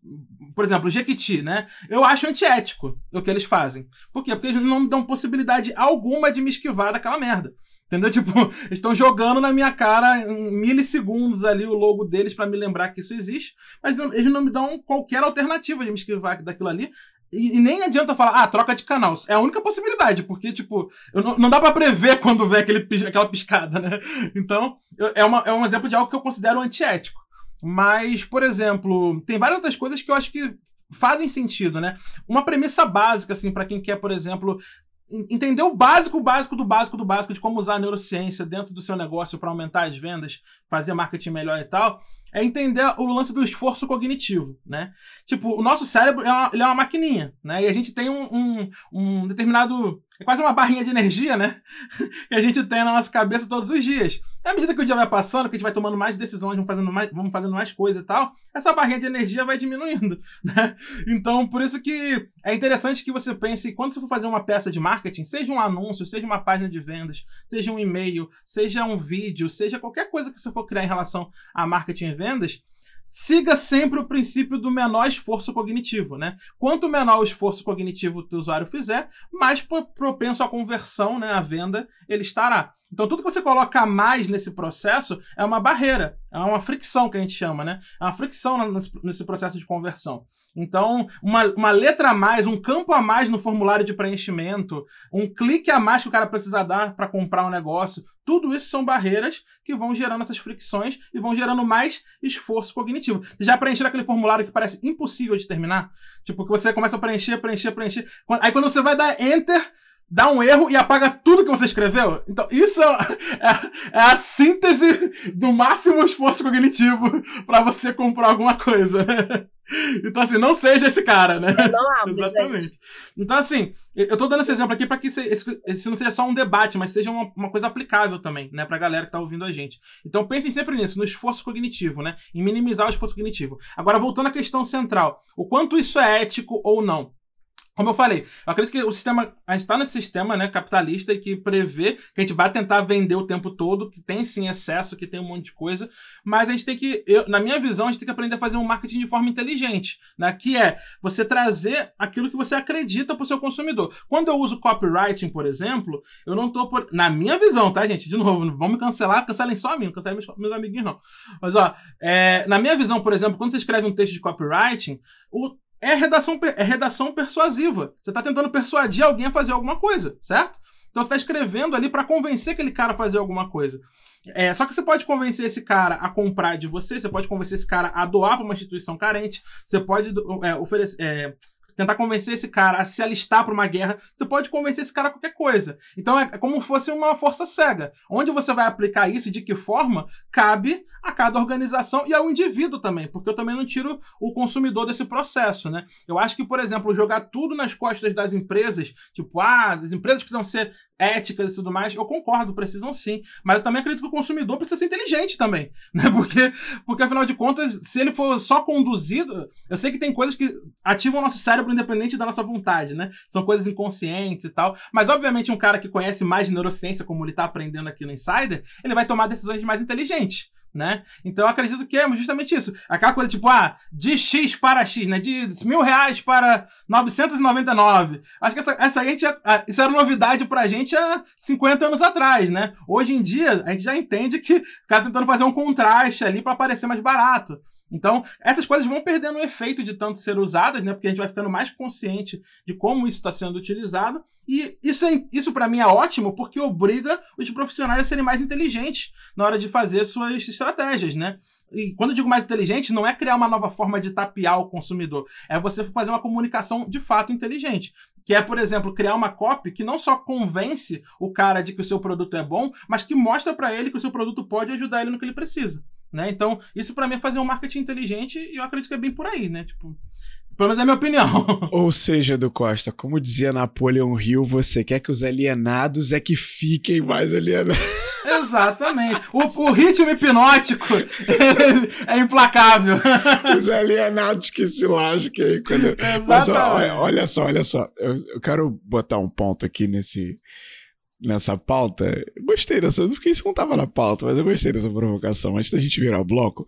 por exemplo, o Jequiti, né? Eu acho antiético o que eles fazem. Por quê? Porque eles não me dão possibilidade alguma de me esquivar daquela merda. Entendeu? Tipo, estão jogando na minha cara em milissegundos ali o logo deles para me lembrar que isso existe, mas eles não me dão qualquer alternativa de me esquivar daquilo ali. E, e, nem adianta falar, ah, troca de canal. É a única possibilidade, porque, tipo, não, não dá para prever quando vê aquele, aquela piscada, né? Então, eu, é, uma, é um exemplo de algo que eu considero antiético. Mas, por exemplo, tem várias outras coisas que eu acho que fazem sentido, né? Uma premissa básica, assim, para quem quer, por exemplo, entender o básico, o básico do básico do básico de como usar a neurociência dentro do seu negócio para aumentar as vendas, fazer marketing melhor e tal, é entender o lance do esforço cognitivo, né? Tipo, o nosso cérebro é uma, ele é uma maquininha, né? E a gente tem um, um, um determinado é quase uma barrinha de energia, né? que a gente tem na nossa cabeça todos os dias. E à medida que o dia vai passando, que a gente vai tomando mais decisões, vamos fazendo mais, vamos fazendo mais coisas e tal, essa barrinha de energia vai diminuindo, né? Então, por isso que é interessante que você pense, quando você for fazer uma peça de marketing, seja um anúncio, seja uma página de vendas, seja um e-mail, seja um vídeo, seja qualquer coisa que você for criar em relação a marketing e vendas, siga sempre o princípio do menor esforço cognitivo, né? Quanto menor o esforço cognitivo o usuário fizer, mais propenso à conversão, né, à venda, ele estará. Então tudo que você coloca a mais nesse processo é uma barreira, é uma fricção que a gente chama, né? É uma fricção nesse processo de conversão. Então, uma, uma letra a mais, um campo a mais no formulário de preenchimento, um clique a mais que o cara precisa dar para comprar um negócio, tudo isso são barreiras que vão gerando essas fricções e vão gerando mais esforço cognitivo. Já preencher aquele formulário que parece impossível de terminar, tipo que você começa a preencher, preencher, preencher, aí quando você vai dar enter, dá um erro e apaga tudo que você escreveu. Então, isso é, é a síntese do máximo esforço cognitivo para você comprar alguma coisa. Então, assim, não seja esse cara, né? Não Exatamente. Gente. Então, assim, eu tô dando esse exemplo aqui para que esse, esse, não seja só um debate, mas seja uma, uma coisa aplicável também, né, pra galera que tá ouvindo a gente. Então, pensem sempre nisso, no esforço cognitivo, né? Em minimizar o esforço cognitivo. Agora, voltando à questão central, o quanto isso é ético ou não. Como eu falei, eu acredito que o sistema. A gente está nesse sistema né, capitalista que prevê que a gente vai tentar vender o tempo todo, que tem sim excesso, que tem um monte de coisa, mas a gente tem que, eu, na minha visão, a gente tem que aprender a fazer um marketing de forma inteligente, né? Que é você trazer aquilo que você acredita para o seu consumidor. Quando eu uso copywriting, por exemplo, eu não estou por. Na minha visão, tá, gente? De novo, não vão me cancelar, cancelem só a mim, não cancelem meus, meus amiguinhos, não. Mas, ó, é, na minha visão, por exemplo, quando você escreve um texto de copywriting, o é redação, é redação persuasiva. Você está tentando persuadir alguém a fazer alguma coisa, certo? Então você está escrevendo ali para convencer aquele cara a fazer alguma coisa. É, só que você pode convencer esse cara a comprar de você, você pode convencer esse cara a doar para uma instituição carente, você pode é, oferecer. É, tentar convencer esse cara a se alistar para uma guerra, você pode convencer esse cara a qualquer coisa. Então é como se fosse uma força cega. Onde você vai aplicar isso e de que forma, cabe a cada organização e ao indivíduo também, porque eu também não tiro o consumidor desse processo, né? Eu acho que, por exemplo, jogar tudo nas costas das empresas, tipo, ah, as empresas precisam ser éticas e tudo mais, eu concordo, precisam sim. Mas eu também acredito que o consumidor precisa ser inteligente também, né? Porque, porque afinal de contas, se ele for só conduzido, eu sei que tem coisas que ativam o nosso cérebro independente da nossa vontade, né? São coisas inconscientes e tal. Mas, obviamente, um cara que conhece mais de neurociência, como ele está aprendendo aqui no Insider, ele vai tomar decisões mais inteligentes. Né? Então eu acredito que é justamente isso. Aquela coisa tipo, ah, de X para X, né? De mil reais para 999. Acho que essa, essa aí, já, isso era novidade pra gente há 50 anos atrás, né? Hoje em dia, a gente já entende que o cara tá tentando fazer um contraste ali para parecer mais barato. Então, essas coisas vão perdendo o efeito de tanto ser usadas, né? Porque a gente vai ficando mais consciente de como isso está sendo utilizado. E isso, é, isso para mim é ótimo porque obriga os profissionais a serem mais inteligentes na hora de fazer suas estratégias, né? E quando eu digo mais inteligente, não é criar uma nova forma de tapear o consumidor, é você fazer uma comunicação de fato inteligente. Que é, por exemplo, criar uma copy que não só convence o cara de que o seu produto é bom, mas que mostra para ele que o seu produto pode ajudar ele no que ele precisa. Né? Então, isso para mim é fazer um marketing inteligente e eu acredito que é bem por aí, né? Tipo, pelo menos é a minha opinião. Ou seja, do Costa, como dizia Napoleão Hill, você quer que os alienados é que fiquem mais alienados. Exatamente. O, o ritmo hipnótico é implacável. Os alienados que se lasquem aí. Quando... Exatamente. Mas, olha, olha só, olha só. Eu, eu quero botar um ponto aqui nesse, nessa pauta. Gostei dessa, porque isso não estava na pauta, mas eu gostei dessa provocação. Antes da gente virar o bloco,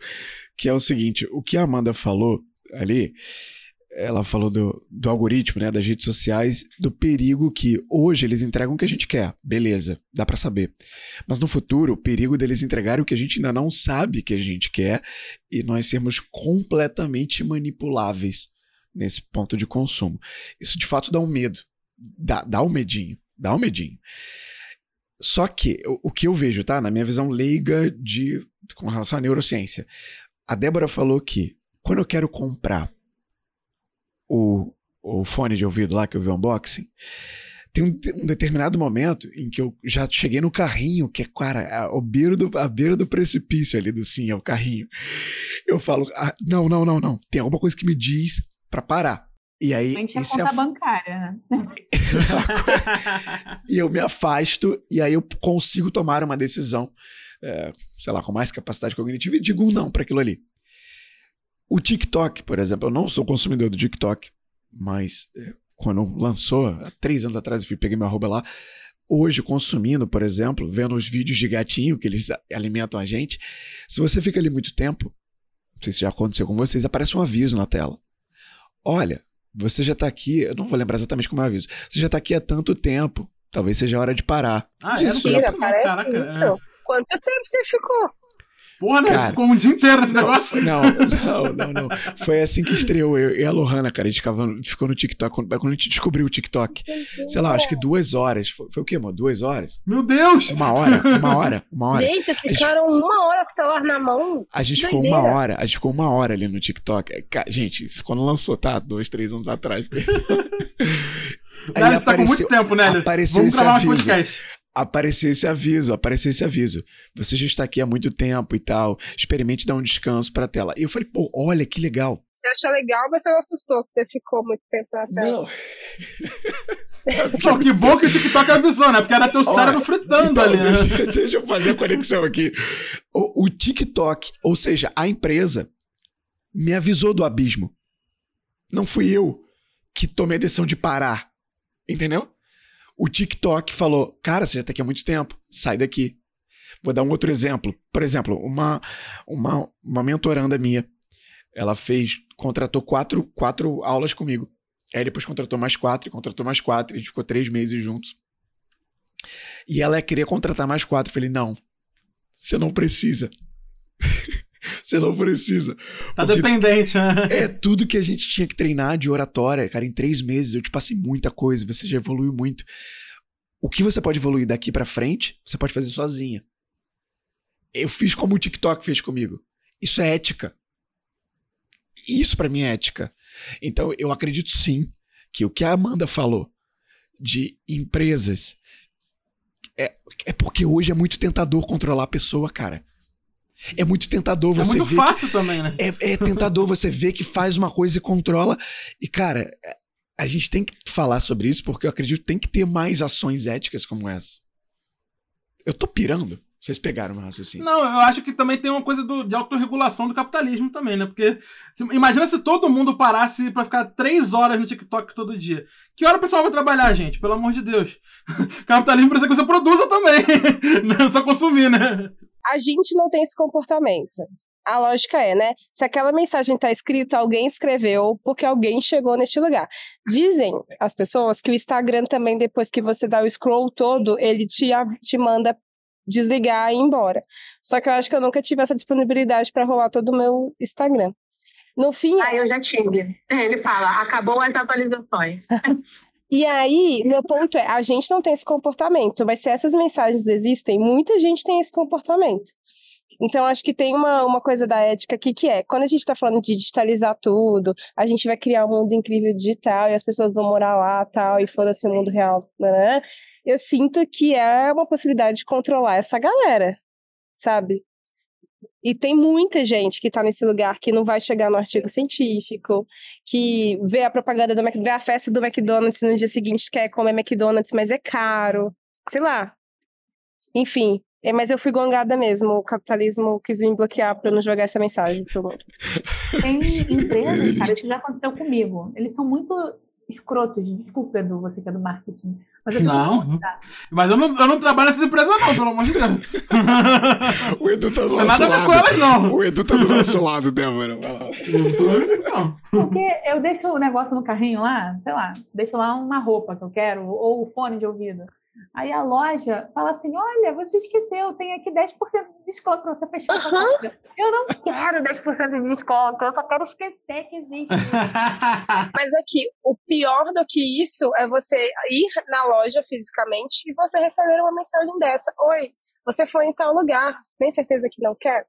que é o seguinte: o que a Amanda falou ali, ela falou do, do algoritmo, né, das redes sociais, do perigo que hoje eles entregam o que a gente quer. Beleza, dá para saber. Mas no futuro, o perigo deles entregarem o que a gente ainda não sabe que a gente quer e nós sermos completamente manipuláveis nesse ponto de consumo. Isso de fato dá um medo. Dá, dá um medinho. Dá um medinho. Só que o, o que eu vejo, tá? Na minha visão leiga de com relação à neurociência. A Débora falou que quando eu quero comprar o, o fone de ouvido lá que eu vi o unboxing, tem um, um, determinado momento em que eu já cheguei no carrinho, que é, cara, a, beira do, a beira do precipício ali do sim, é o carrinho. Eu falo, ah, não, não, não, não. Tem alguma coisa que me diz para parar. E aí. A gente é conta é a... bancária, né? e eu me afasto, e aí eu consigo tomar uma decisão, é, sei lá, com mais capacidade cognitiva, e digo um não para aquilo ali. O TikTok, por exemplo, eu não sou consumidor do TikTok, mas é, quando lançou, há três anos atrás, eu fui, peguei meu arroba lá. Hoje, consumindo, por exemplo, vendo os vídeos de gatinho que eles alimentam a gente, se você fica ali muito tempo, não sei se já aconteceu com vocês, aparece um aviso na tela. Olha, você já está aqui, eu não vou lembrar exatamente como é o aviso. Você já está aqui há tanto tempo. Talvez seja a hora de parar. Ah, é? Mentira, parece Caraca, isso. É. Quanto tempo você ficou? Porra, né? Cara, ficou um dia inteiro nesse negócio. Não, não, não, não. Foi assim que estreou eu e a Lohana, cara. A gente ficava, ficou no TikTok. Quando, a gente descobriu o TikTok. Sei lá, acho que duas horas. Foi, foi o quê, amor? Duas horas? Meu Deus! Uma hora, uma hora, uma hora. Gente, vocês ficaram gente, uma hora com o celular na mão. A gente ficou uma hora, a gente ficou uma hora ali no TikTok. Gente, isso quando lançou, tá? Dois, três anos atrás. Aí Cara, você tá com muito tempo, né? Apareceu Vamos gravar mais podcast apareceu esse aviso, apareceu esse aviso. Você já está aqui há muito tempo e tal. Experimente dar um descanso para a tela. E eu falei, pô, olha que legal. Você achou legal, mas você não assustou que você ficou muito tempo na tela. Não. Pô, que bom que o TikTok avisou, né? Porque era teu cérebro fritando então, ali, né? Deixa, deixa, eu fazer a conexão aqui. O, o TikTok, ou seja, a empresa, me avisou do abismo. Não fui eu que tomei a decisão de parar. Entendeu? O TikTok falou: Cara, você já está aqui há muito tempo, sai daqui. Vou dar um outro exemplo. Por exemplo, uma, uma, uma mentoranda minha, ela fez, contratou quatro, quatro aulas comigo. Aí depois contratou mais quatro, contratou mais quatro, a gente ficou três meses juntos. E ela queria contratar mais quatro. Eu falei: Não, você não precisa. Você não precisa. Tá dependente, né? É tudo que a gente tinha que treinar de oratória, cara. Em três meses eu te passei muita coisa, você já evoluiu muito. O que você pode evoluir daqui para frente, você pode fazer sozinha. Eu fiz como o TikTok fez comigo. Isso é ética. Isso para mim é ética. Então eu acredito sim que o que a Amanda falou de empresas é, é porque hoje é muito tentador controlar a pessoa, cara. É muito tentador você ver. É muito fácil que, também, né? É, é tentador você ver que faz uma coisa e controla. E, cara, a gente tem que falar sobre isso porque eu acredito que tem que ter mais ações éticas como essa. Eu tô pirando. Vocês pegaram o raciocínio. Não, eu acho que também tem uma coisa do, de autorregulação do capitalismo também, né? Porque se, imagina se todo mundo parasse para ficar três horas no TikTok todo dia. Que hora o pessoal vai trabalhar, gente? Pelo amor de Deus. capitalismo precisa que você produza também. Não é só consumir, né? A gente não tem esse comportamento. A lógica é, né? Se aquela mensagem está escrita, alguém escreveu porque alguém chegou neste lugar. Dizem as pessoas que o Instagram também, depois que você dá o scroll todo, ele te, te manda desligar e ir embora. Só que eu acho que eu nunca tive essa disponibilidade para rolar todo o meu Instagram. No fim. Ah, eu já tive. Ele fala, acabou as atualizações. E aí, meu ponto é, a gente não tem esse comportamento, mas se essas mensagens existem, muita gente tem esse comportamento. Então, acho que tem uma, uma coisa da ética aqui que é, quando a gente está falando de digitalizar tudo, a gente vai criar um mundo incrível digital e as pessoas vão morar lá tal, e foda-se o mundo real, né? Eu sinto que é uma possibilidade de controlar essa galera, sabe? E tem muita gente que está nesse lugar que não vai chegar no artigo científico, que vê a propaganda do vê a festa do McDonald's no dia seguinte quer comer McDonald's, mas é caro. Sei lá. Enfim. É, mas eu fui gongada mesmo. O capitalismo quis me bloquear para não jogar essa mensagem pro mundo. Tem empresas, cara, isso já aconteceu comigo. Eles são muito escrotos. Desculpa, Edu, você que é do marketing. Não, mas eu não, eu não trabalho nessas empresas, não, pelo amor de Deus. o Edu tá do não nosso nada lado. Com elas, não. O Edu tá do nosso lado, Débora. Porque eu deixo o negócio no carrinho lá, sei lá, deixo lá uma roupa que eu quero, ou o fone de ouvido. Aí a loja fala assim: olha, você esqueceu, tem aqui 10% de desconto para você fechar uhum. a Eu não quero 10% de desconto, eu só quero esquecer que existe. Mas aqui, o pior do que isso é você ir na loja fisicamente e você receber uma mensagem dessa: Oi, você foi em tal lugar, tem certeza que não quer?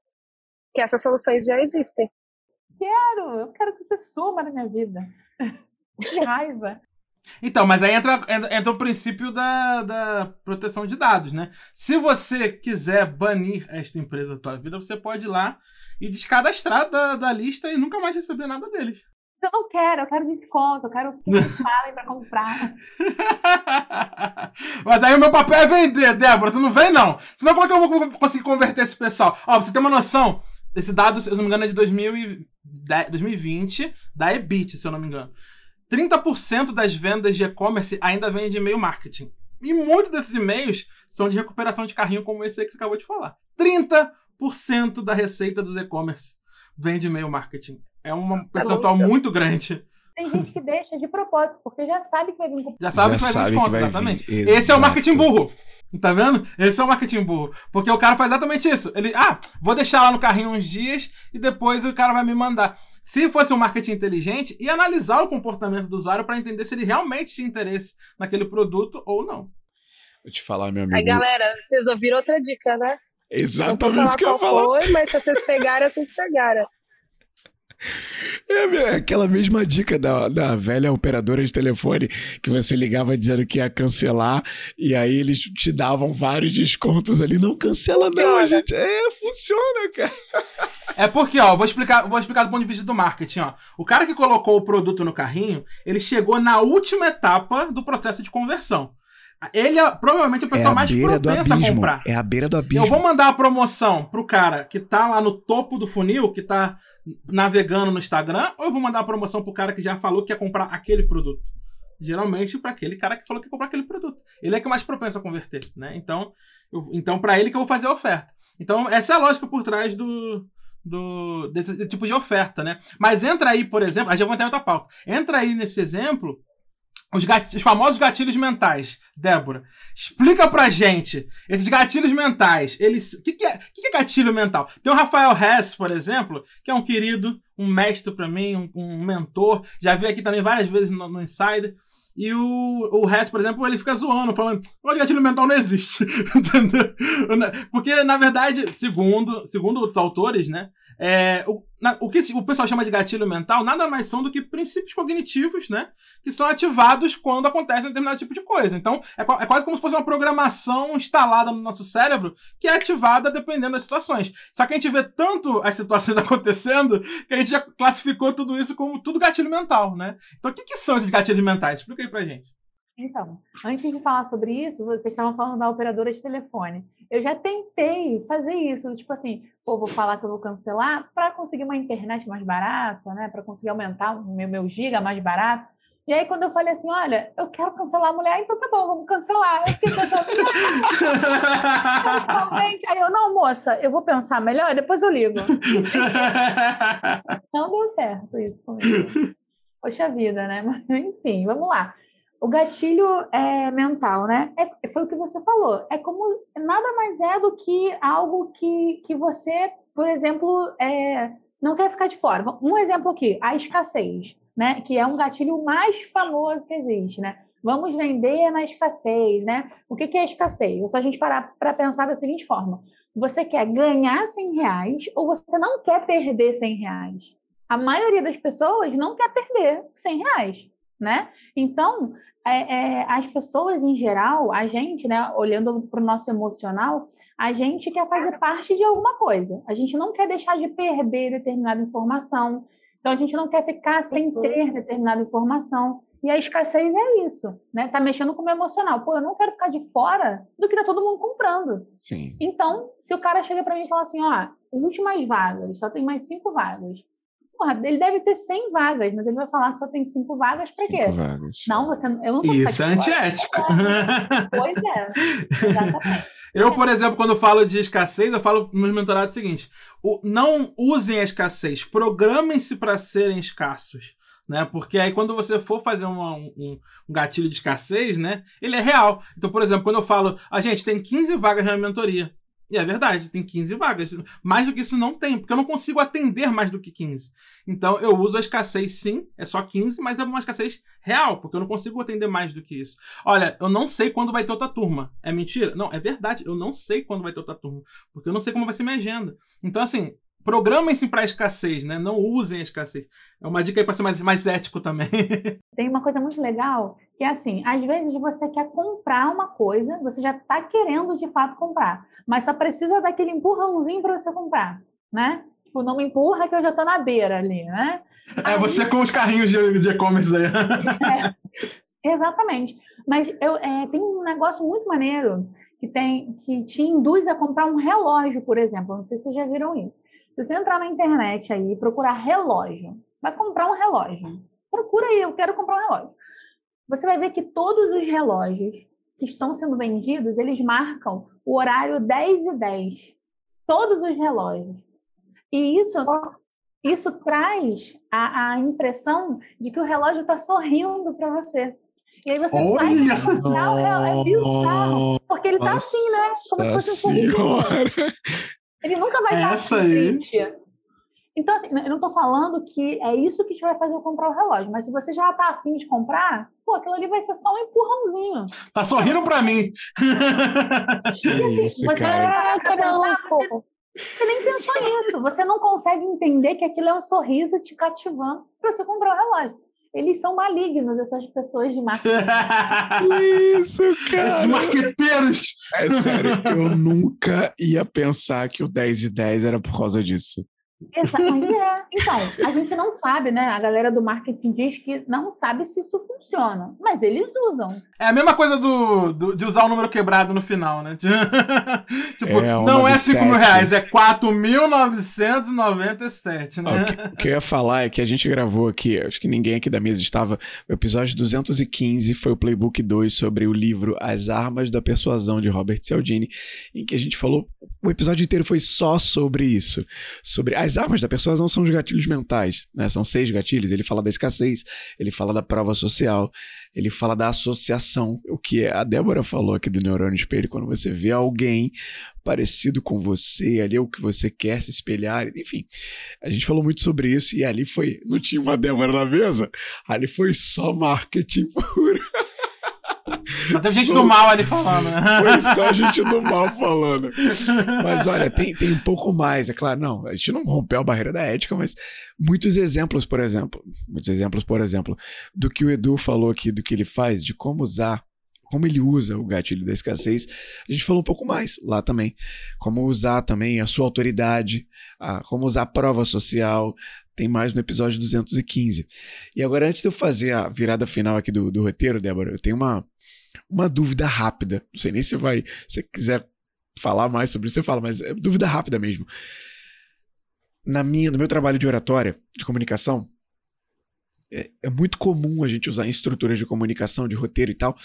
Que essas soluções já existem. Quero, eu quero que você suma na minha vida. Que raiva. Então, mas aí entra, entra o princípio da, da proteção de dados, né? Se você quiser banir esta empresa da tua vida, você pode ir lá e descadastrar da, da lista e nunca mais receber nada deles. Eu não quero, eu quero desconto, eu quero que me falem para comprar. Mas aí o meu papel é vender, Débora, você não vem não. Senão como é que eu vou conseguir converter esse pessoal? Ó, pra você ter uma noção, esse dado, se eu não me engano, é de 2020, da EBIT, se eu não me engano. 30% das vendas de e-commerce ainda vem de e-mail marketing. E muitos desses e-mails são de recuperação de carrinho, como esse aí que você acabou de falar. 30% da receita dos e-commerce vem de e-mail marketing. É um é percentual é muito grande. Tem gente que deixa de propósito, porque já sabe que vai vir com Já sabe já que vai vir desconto, exatamente. Esse é o marketing burro. Tá vendo? Esse é o marketing burro. Porque o cara faz exatamente isso. Ele, ah, vou deixar lá no carrinho uns dias e depois o cara vai me mandar. Se fosse um marketing inteligente, e analisar o comportamento do usuário para entender se ele realmente tinha interesse naquele produto ou não. Vou te falar, meu amigo. Aí, galera, vocês ouviram outra dica, né? Exatamente isso que eu ia falar. Foi, mas se vocês pegaram, vocês pegaram. É, é aquela mesma dica da, da velha operadora de telefone que você ligava dizendo que ia cancelar e aí eles te davam vários descontos ali. Não cancela, funciona. não, gente. É, funciona, cara. É porque, ó, vou explicar, vou explicar do ponto de vista do marketing, ó. O cara que colocou o produto no carrinho, ele chegou na última etapa do processo de conversão. Ele é provavelmente a pessoa é a mais propensa a comprar. É a beira do abismo. Eu vou mandar a promoção pro cara que tá lá no topo do funil, que tá navegando no Instagram, ou eu vou mandar a promoção pro cara que já falou que quer comprar aquele produto? Geralmente para aquele cara que falou que quer comprar aquele produto. Ele é que é mais propenso a converter, né? Então, eu, então para ele que eu vou fazer a oferta. Então, essa é a lógica por trás do, do desse, desse tipo de oferta, né? Mas entra aí, por exemplo, aí já vou entrar em outra pauta. Entra aí nesse exemplo os, os, famosos gatilhos mentais. Débora, explica pra gente. Esses gatilhos mentais, eles. O que, que, é, que, que é gatilho mental? Tem o Rafael Hess, por exemplo, que é um querido, um mestre para mim, um, um, mentor. Já vi aqui também várias vezes no, no Insider. E o, o Hess, por exemplo, ele fica zoando, falando: o gatilho mental não existe. Entendeu? Porque, na verdade, segundo, segundo outros autores, né? É, o, na, o que o pessoal chama de gatilho mental nada mais são do que princípios cognitivos, né? Que são ativados quando acontece um determinado tipo de coisa. Então, é, é, quase como se fosse uma programação instalada no nosso cérebro que é ativada dependendo das situações. Só que a gente vê tanto as situações acontecendo que a gente já classificou tudo isso como tudo gatilho mental, né? Então, o que, que são esses gatilhos mentais? Explica aí pra gente. Então, antes de falar sobre isso, vocês estavam falando da operadora de telefone. Eu já tentei fazer isso, tipo assim, pô, vou falar que eu vou cancelar para conseguir uma internet mais barata, né? Para conseguir aumentar o meu, meu giga mais barato. E aí, quando eu falei assim, olha, eu quero cancelar a mulher, então tá bom, vamos cancelar. Eu fiquei pensando, aí eu, não, moça, eu vou pensar melhor, depois eu ligo. não deu certo isso comigo. Poxa vida, né? Mas, enfim, vamos lá. O gatilho é, mental, né? É, foi o que você falou. É como nada mais é do que algo que, que você, por exemplo, é, não quer ficar de fora. Um exemplo aqui, a escassez, né? Que é um gatilho mais famoso que existe, né? Vamos vender na escassez, né? O que, que é escassez? É só a gente parar para pensar da seguinte forma: você quer ganhar 100 reais ou você não quer perder 100 reais? A maioria das pessoas não quer perder 100 reais, né? Então, é, é, as pessoas em geral, a gente, né, olhando para o nosso emocional, a gente quer fazer parte de alguma coisa. A gente não quer deixar de perder determinada informação. Então, a gente não quer ficar sem uhum. ter determinada informação. E a escassez é isso, né? Tá mexendo com o meu emocional. Pô, eu não quero ficar de fora do que tá todo mundo comprando. Sim. Então, se o cara chega para mim e fala assim, ó, últimas vagas, só tem mais cinco vagas porra, ele deve ter 100 vagas, mas ele vai falar que só tem 5 vagas para quê? Vagas. Não, você eu não Isso é antiético. Pois é, exatamente. Eu, por exemplo, quando falo de escassez, eu falo nos meus mentorados o seguinte: o, não usem a escassez, programem-se para serem escassos. Né? Porque aí quando você for fazer uma, um, um, gatilho de escassez, né? Ele é real. Então, por exemplo, quando eu falo, a gente tem 15 vagas na mentoria. E é verdade, tem 15 vagas. Mais do que isso não tem, porque eu não consigo atender mais do que 15. Então eu uso a escassez sim, é só 15, mas é uma escassez real, porque eu não consigo atender mais do que isso. Olha, eu não sei quando vai ter outra turma. É mentira? Não, é verdade, eu não sei quando vai ter outra turma, porque eu não sei como vai ser minha agenda. Então assim, programem-se para a escassez, né? Não usem a escassez. É uma dica aí para ser mais, mais ético também. Tem uma coisa muito legal que é assim, às vezes você quer comprar uma coisa, você já está querendo de fato comprar, mas só precisa daquele empurrãozinho para você comprar, né? Tipo, não me empurra que eu já estou na beira ali, né? É, aí... você com os carrinhos de e-commerce aí. é, exatamente. Mas eu, é, tem um negócio muito maneiro que tem que te induz a comprar um relógio, por exemplo. Não sei se vocês já viram isso. Se você entrar na internet aí e procurar relógio, vai comprar um relógio. Procura aí, eu quero comprar um relógio. Você vai ver que todos os relógios que estão sendo vendidos, eles marcam o horário 10 e 10. Todos os relógios. E isso, isso traz a, a impressão de que o relógio está sorrindo para você. E aí você Olha! vai comprar é bizarro. Porque ele tá Nossa assim, né? Como se fosse um. Ele nunca vai estar Essa aí. Então, assim, eu não estou falando que é isso que te vai fazer eu comprar o relógio, mas se você já está afim de comprar, pô, aquilo ali vai ser só um empurrãozinho. Tá sorrindo para mim. E, assim, isso, você, cara. Pensar, você, você nem pensou nisso. Você não consegue entender que aquilo é um sorriso te cativando para você comprar o relógio. Eles são malignos, essas pessoas de marketing. Isso, cara. Esses marqueteiros. É sério, eu nunca ia pensar que o 10 e 10 era por causa disso. Exatamente. É. Então, a gente não sabe, né? A galera do marketing diz que não sabe se isso funciona, mas eles usam. É a mesma coisa do, do de usar o número quebrado no final, né? tipo, é, não é 5 mil reais, é 4.997, né? O que, o que eu ia falar é que a gente gravou aqui, acho que ninguém aqui da mesa estava, o episódio 215 foi o Playbook 2 sobre o livro As Armas da Persuasão de Robert Cialdini, em que a gente falou, o episódio inteiro foi só sobre isso, sobre as as armas da persuasão são os gatilhos mentais, né? São seis gatilhos. Ele fala da escassez, ele fala da prova social, ele fala da associação, o que a Débora falou aqui do neurônio espelho, quando você vê alguém parecido com você, ali é o que você quer se espelhar, enfim. A gente falou muito sobre isso e ali foi, não tinha uma Débora na mesa, ali foi só marketing puro. Só tem gente do mal ali falando, né? Foi só gente do mal falando. Mas olha, tem, tem um pouco mais, é claro, não, a gente não rompeu a barreira da ética, mas muitos exemplos, por exemplo, muitos exemplos, por exemplo, do que o Edu falou aqui, do que ele faz, de como usar como ele usa o gatilho da escassez, a gente falou um pouco mais lá também. Como usar também a sua autoridade, a, como usar a prova social, tem mais no episódio 215. E agora, antes de eu fazer a virada final aqui do, do roteiro, Débora, eu tenho uma, uma dúvida rápida. Não sei nem se vai. Se quiser falar mais sobre isso, você fala, mas é dúvida rápida mesmo. Na minha, no meu trabalho de oratória, de comunicação, é, é muito comum a gente usar em estruturas de comunicação, de roteiro e tal,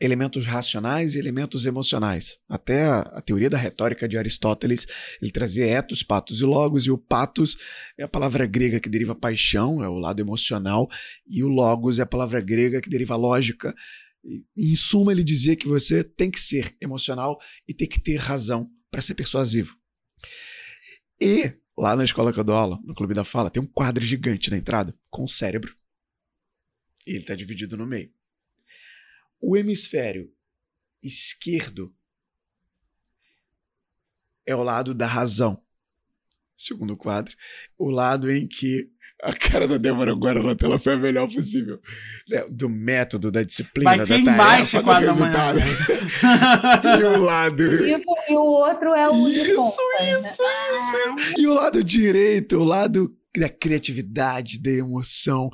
elementos racionais e elementos emocionais. Até a, a, teoria da retórica de Aristóteles, ele trazia etos, patos e logos, e o patos é a palavra grega que deriva paixão, é o lado emocional, e o logos é a palavra grega que deriva lógica. Em suma, ele dizia que você tem que ser emocional e tem que ter razão para ser persuasivo. E lá na escola que eu dou aula, no Clube da Fala, tem um quadro gigante na entrada com o cérebro. E ele está dividido no meio. O hemisfério esquerdo é o lado da razão. Segundo quadro, o lado em que a cara da Débora agora na tela foi a melhor possível. É, do método, da disciplina, Vai da embaixo tarefa, do resultado. e o lado... E, e, o outro é o Isso, isso, né? isso. Ah. E o lado direito, o lado da criatividade, da emoção.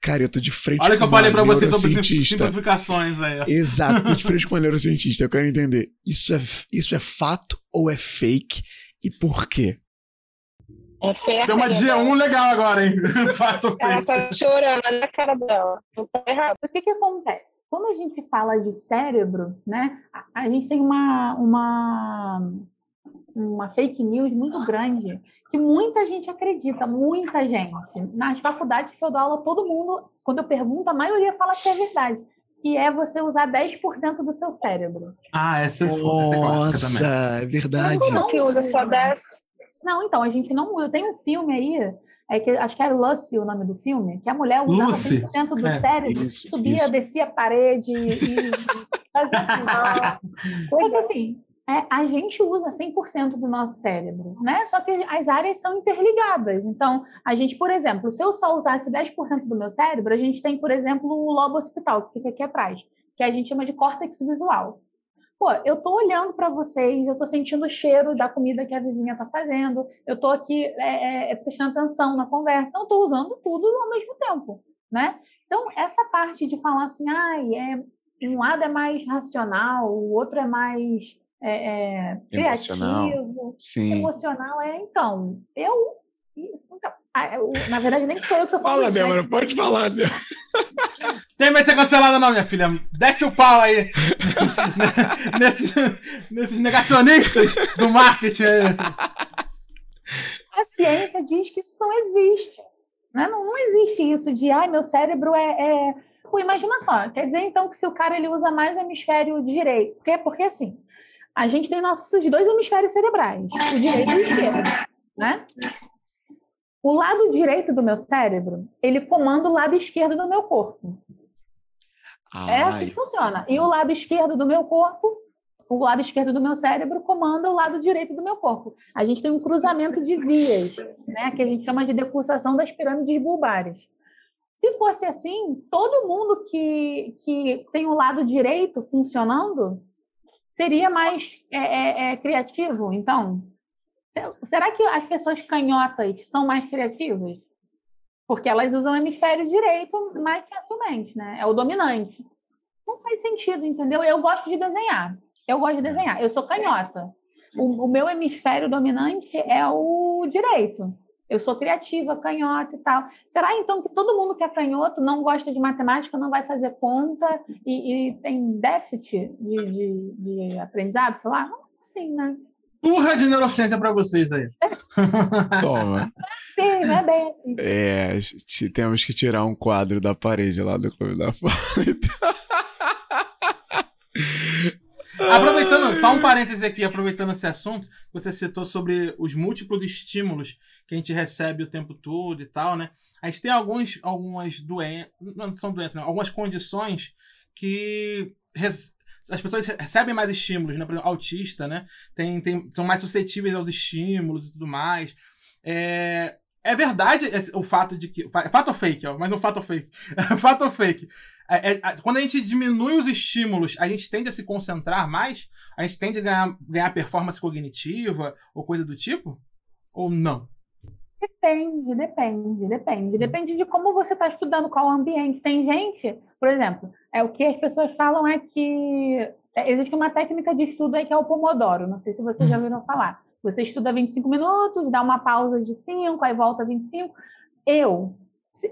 Cara, eu tô de frente Olha com que eu falei pra você sobre simplificações aí. ó. Exato, tô de frente com uma neurocientista. Eu quero entender. Isso é, isso é fato ou é fake? E por quê? É feia. Deu uma G1 legal agora, hein? Fato Ela tá chorando na cara dela. Não tá errado. O que que acontece? Quando a gente fala de cérebro, né, a, a gente tem uma, uma, uma fake news muito grande que muita gente acredita, muita gente. Nas faculdades que eu dou aula, todo mundo, quando eu pergunto, a maioria fala que é verdade. Que é você usar 10% do seu cérebro. Ah, essa é, essa é clássica também. Nossa, é verdade. Como que usa só 10? Não, então, a gente não usa. Tem um filme aí, é que, acho que é Lucy o nome do filme, que a mulher usava Lucy. 100% do É, cérebro, isso, subia, isso. descia a parede e, fazia tudo. Só que assim, é, a gente usa 100% do nosso cérebro, né? Só que as áreas são interligadas. Então, a gente, por exemplo, se eu só usasse 10% do meu cérebro, a gente tem, por exemplo, o lobo occipital, que fica aqui atrás, que a gente chama de córtex visual. Pô, eu tô olhando para vocês, eu tô sentindo o cheiro da comida que a vizinha tá fazendo, eu tô aqui é, é, prestando atenção na conversa, então eu tô usando tudo ao mesmo tempo, né? Então, essa parte de falar assim, ai, é, um lado é mais racional, o outro é mais é, é, Emocional. criativo, Sim. emocional, é, então, eu... Isso, então, ah, na verdade, nem sou eu que tô falando Fala, isso, mas- Débora, pode falar, Débora. Tem vai ser cancelada não, minha filha. Desce o pau aí. nesses, nesses negacionistas do marketing. A ciência diz que isso não existe. Né? Não, não existe isso de, ai, meu cérebro é, é... Pô, imagina só, quer dizer então que se o cara ele usa mais o hemisfério direito, porque, porque assim, a gente tem nossos dois hemisférios cerebrais, o direito e o esquerdo, né? O lado direito do meu cérebro, ele comanda o lado esquerdo do meu corpo. É assim que funciona. E o lado esquerdo do meu corpo, o lado esquerdo do meu cérebro comanda o lado direito do meu corpo. A gente tem um cruzamento de vias, né, que a gente chama de decursação das pirâmides bulbares. Se fosse assim, todo mundo que, que tem o lado direito funcionando seria mais é, é, é, criativo. Então, será que as pessoas canhotas são mais criativas? Porque elas usam o hemisfério direito mais facilmente, né? É o dominante. Não faz sentido, entendeu? Eu gosto de desenhar. Eu gosto de desenhar. Eu sou canhota. O, o meu hemisfério dominante é o direito. Eu sou criativa, canhota e tal. Será então que todo mundo que é canhoto não gosta de matemática, não vai fazer conta e, e tem déficit de, de, de aprendizado, sei lá? Sim, né? Turra de neurociência pra vocês aí. Toma. Sim, não é bem assim. É, te- temos que tirar um quadro da parede lá do Clube da Fala. Aproveitando, só um parêntese aqui, aproveitando esse assunto, você citou sobre os múltiplos estímulos que a gente recebe o tempo todo e tal, né? A gente tem alguns, algumas doenças, não são doenças, não, algumas condições que res- as pessoas recebem mais estímulos, né? Por exemplo, autista, né? Tem, tem, são mais suscetíveis aos estímulos e tudo mais. É, é verdade esse- o fato de que. fa- Fato ou fake, ó, mas um fato ou fake. fato ou fake. É, é, quando a gente diminui os estímulos, a gente tende a se concentrar mais? A gente tende a ganhar, ganhar performance cognitiva ou coisa do tipo? Ou não? Depende, depende, depende. Depende de como você está estudando, qual o ambiente. Tem gente, por exemplo, é o que as pessoas falam é que é, existe uma técnica de estudo aí que é o Pomodoro. Não sei se vocês já ouviram falar. Você estuda 25 minutos, dá uma pausa de 5, aí volta 25. Eu,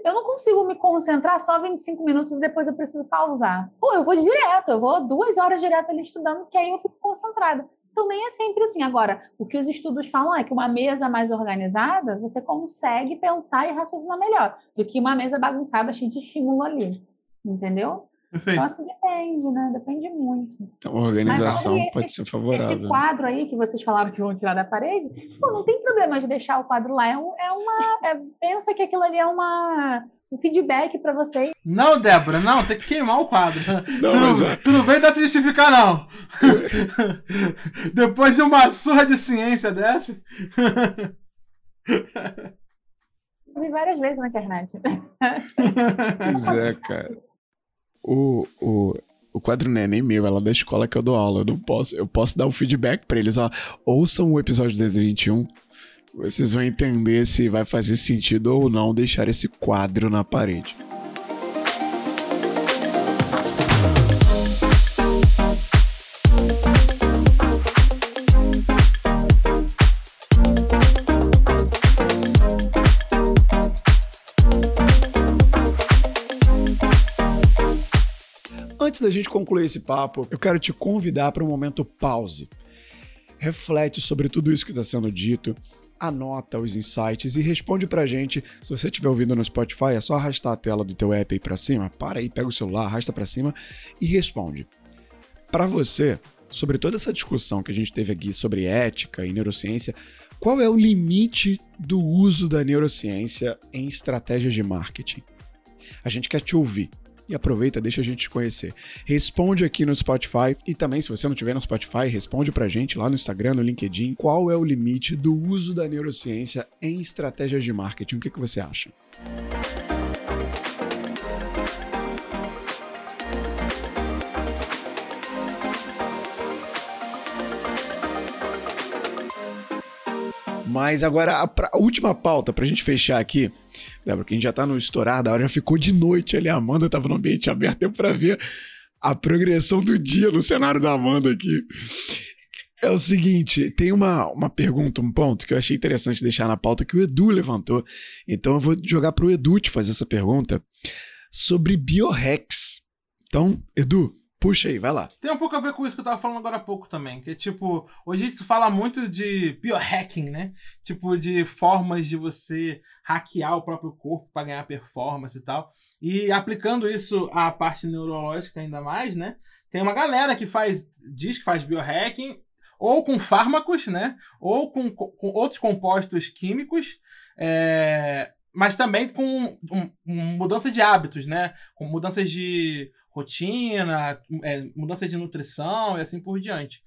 eu não consigo me concentrar só 25 minutos e depois eu preciso pausar. Pô, eu vou direto, eu vou duas horas direto ali estudando, que aí eu fico concentrada. Então, nem é sempre assim. Agora, o que os estudos falam é que uma mesa mais organizada, você consegue pensar e raciocinar melhor do que uma mesa bagunçada, cheia de estímulo ali. Entendeu? Perfeito. Então, assim, depende, né? Depende muito. Então, a organização esse- pode ser favorável. Esse quadro aí que vocês falaram que vão tirar da parede, pô, não tem problema de deixar o quadro lá. É, um- é uma. é- pensa que aquilo ali é uma, um feedback para vocês. Não, Débora, não, tem que queimar o quadro. Não, tu, mas é- tu não vem dar se justificar, não. Depois de uma surra de ciência dessa. Eu vi várias vezes na internet. Pois é, cara. O, o, o quadro não é nem meu, é lá da escola que eu dou aula. Eu não posso, eu posso dar o feedback pra eles, ó. Ouçam o episódio 221. Vocês vão entender se vai fazer sentido ou não deixar esse quadro na parede. Antes da gente concluir esse papo, eu quero te convidar para um momento pause. Reflete sobre tudo isso que está sendo dito, anota os insights e responde pra gente. Se você estiver ouvindo no Spotify, é só arrastar a tela do teu app aí para cima, para aí, pega o celular, arrasta para cima e responde. Para você, sobre toda essa discussão que a gente teve aqui sobre ética e neurociência, qual é o limite do uso da neurociência em estratégias de marketing? A gente quer te ouvir. E aproveita, deixa a gente te conhecer. Responde aqui no Spotify e também, se você não tiver no Spotify, responde pra gente lá no Instagram, no LinkedIn, qual é o limite do uso da neurociência em estratégias de marketing. O que, que você acha? Mas agora, a, a última pauta pra gente fechar aqui, Débora, que a gente já tá no estourar da hora, já ficou de noite ali, a Amanda tava no ambiente aberto, deu pra ver a progressão do dia no cenário da Amanda aqui. É o seguinte, tem uma, uma pergunta, um ponto que eu achei interessante deixar na pauta que o Edu levantou. Então eu vou jogar pro Edu te fazer essa pergunta sobre biohacks. Então, Edu, puxa aí, vai lá. Tem um pouco a ver com isso que eu tava falando agora há pouco também. Que é tipo, hoje se fala muito de biohacking, né? Tipo, de formas de você hackear o próprio corpo para ganhar performance e tal. E aplicando isso à parte neurológica ainda mais, né? Tem uma galera que faz, diz que faz biohacking, ou com fármacos, né? Ou com, com outros compostos químicos, é, mas também com um- um mudança de hábitos, né? Com mudanças de rotina, é, mudança de nutrição e assim por diante.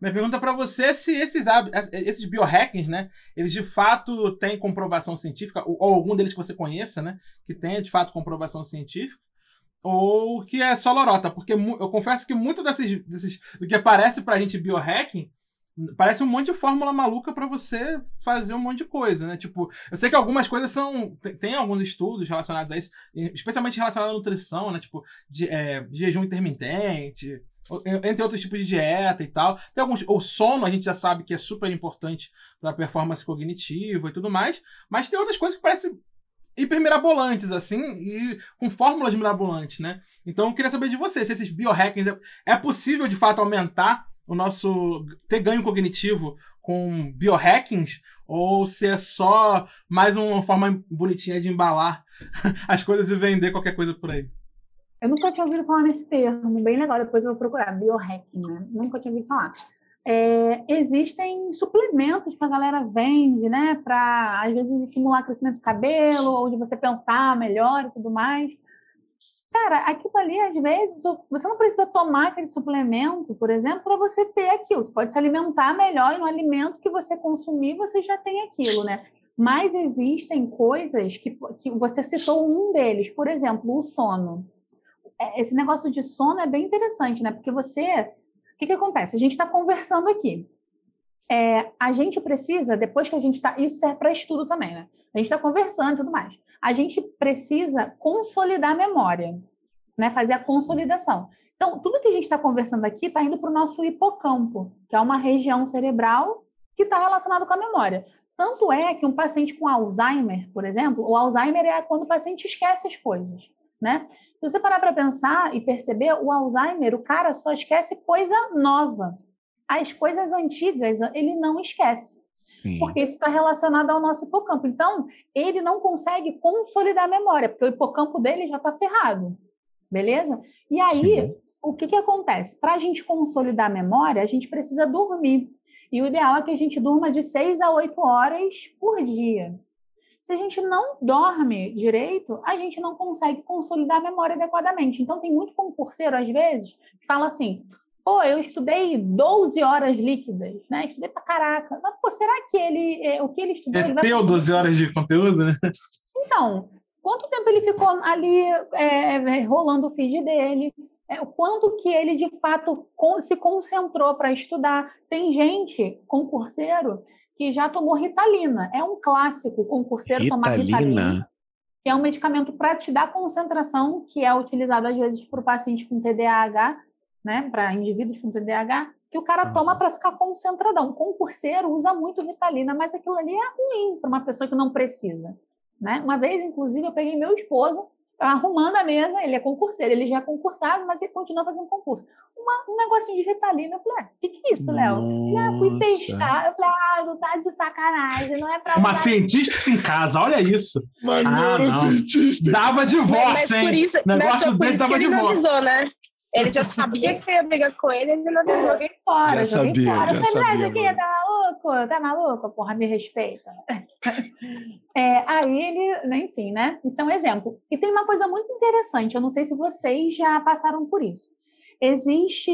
Minha pergunta para você é se esses, esses biohackings, né, eles de fato têm comprovação científica, ou, ou algum deles que você conheça, né, que tenha de fato comprovação científica, ou que é só lorota, porque eu confesso que muito desses, desses do que aparece pra gente biohacking parece um monte de fórmula maluca pra você fazer um monte de coisa, né? Tipo, eu sei que algumas coisas são. Tem, tem alguns estudos relacionados a isso, especialmente relacionados à nutrição, né? Tipo, de, é, jejum intermitente, entre outros tipos de dieta e tal. Tem alguns. O sono a gente já sabe que é super importante pra performance cognitiva e tudo mais. Mas tem outras coisas que parecem hiper mirabolantes, assim, e com fórmulas mirabolantes, né? Então eu queria saber de você, se esses biohackings é, é possível de fato aumentar o nosso ter ganho cognitivo com biohackings ou se é só mais uma forma bonitinha de embalar as coisas e vender qualquer coisa por aí. Eu nunca tinha ouvido falar nesse termo, bem legal, depois eu vou procurar, biohacking, né? Nunca tinha ouvido falar. É, existem suplementos que a galera vende, né? Para, às vezes, estimular o crescimento de cabelo, ou de você pensar melhor e tudo mais. Cara, aquilo ali, às vezes, você não precisa tomar aquele suplemento, por exemplo, para você ter aquilo. Você pode se alimentar melhor e no alimento que você consumir, você já tem aquilo, né? Mas existem coisas que, que você citou um deles, por exemplo, o sono. É, Esse negócio de sono é bem interessante, né? Porque você. O que, que acontece? A gente está conversando aqui. É, a gente precisa, depois que a gente está. Isso serve para estudo também, né? A gente está conversando e tudo mais. A gente precisa consolidar a memória, né? Fazer a consolidação. Então, tudo que a gente está conversando aqui está indo para o nosso hipocampo, que é uma região cerebral que está relacionado com a memória. Tanto é que um paciente com Alzheimer, por exemplo, o Alzheimer é quando o paciente esquece as coisas. Né? Se você parar para pensar e perceber, o Alzheimer, o cara só esquece coisa nova. As coisas antigas ele não esquece. Sim. Porque isso está relacionado ao nosso hipocampo. Então, ele não consegue consolidar a memória, porque o hipocampo dele já está ferrado. Beleza? E aí, Sim. o que, que acontece? Para a gente consolidar a memória, a gente precisa dormir. E o ideal é que a gente durma de 6 a 8 horas por dia. Se a gente não dorme direito, a gente não consegue consolidar a memória adequadamente. Então, tem muito concurseiro, às vezes, que fala assim: pô, eu estudei 12 horas líquidas, né? Estudei pra caraca. Mas, pô, será que ele, é, o que ele estudou... É ele teu 12 horas de conteúdo, né? Então, quanto tempo ele ficou ali é, rolando o feed dele? É, o quanto que ele, de fato, se concentrou para estudar. Tem gente, concurseiro, que já tomou Ritalina. É um clássico concurseiro Ritalina. tomar Ritalina. Que é um medicamento para te dar concentração, que é utilizado às vezes para o paciente com TDAH, né, para indivíduos com TDAH, que o cara toma para ficar concentradão. O concurseiro usa muito Ritalina, mas aquilo ali é ruim para uma pessoa que não precisa. Né? Uma vez, inclusive, eu peguei meu esposo arrumando a mesa, ele é concurseiro, ele já é concursado, mas ele continua fazendo concurso. Uma, um negocinho de Ritalina, eu falei, o ah, que, que é isso, Léo? Ah, fui testar, eu falei, ah, não tá de sacanagem, não é pra... Uma cientista em casa, olha isso. Mas ah, não, cientista. Dava divórcio, mas, mas hein? Isso, Negócio desse dava divórcio. Avisou, né? Ele já sabia que você ia brigar com ele, ele não avisou. Joguei fora, já joguei sabia, fora. Já sabia, aqui, tá maluco? Tá maluco? Porra, me respeita. É, aí ele, né, enfim, né? Isso é um exemplo. E tem uma coisa muito interessante, eu não sei se vocês já passaram por isso. Existe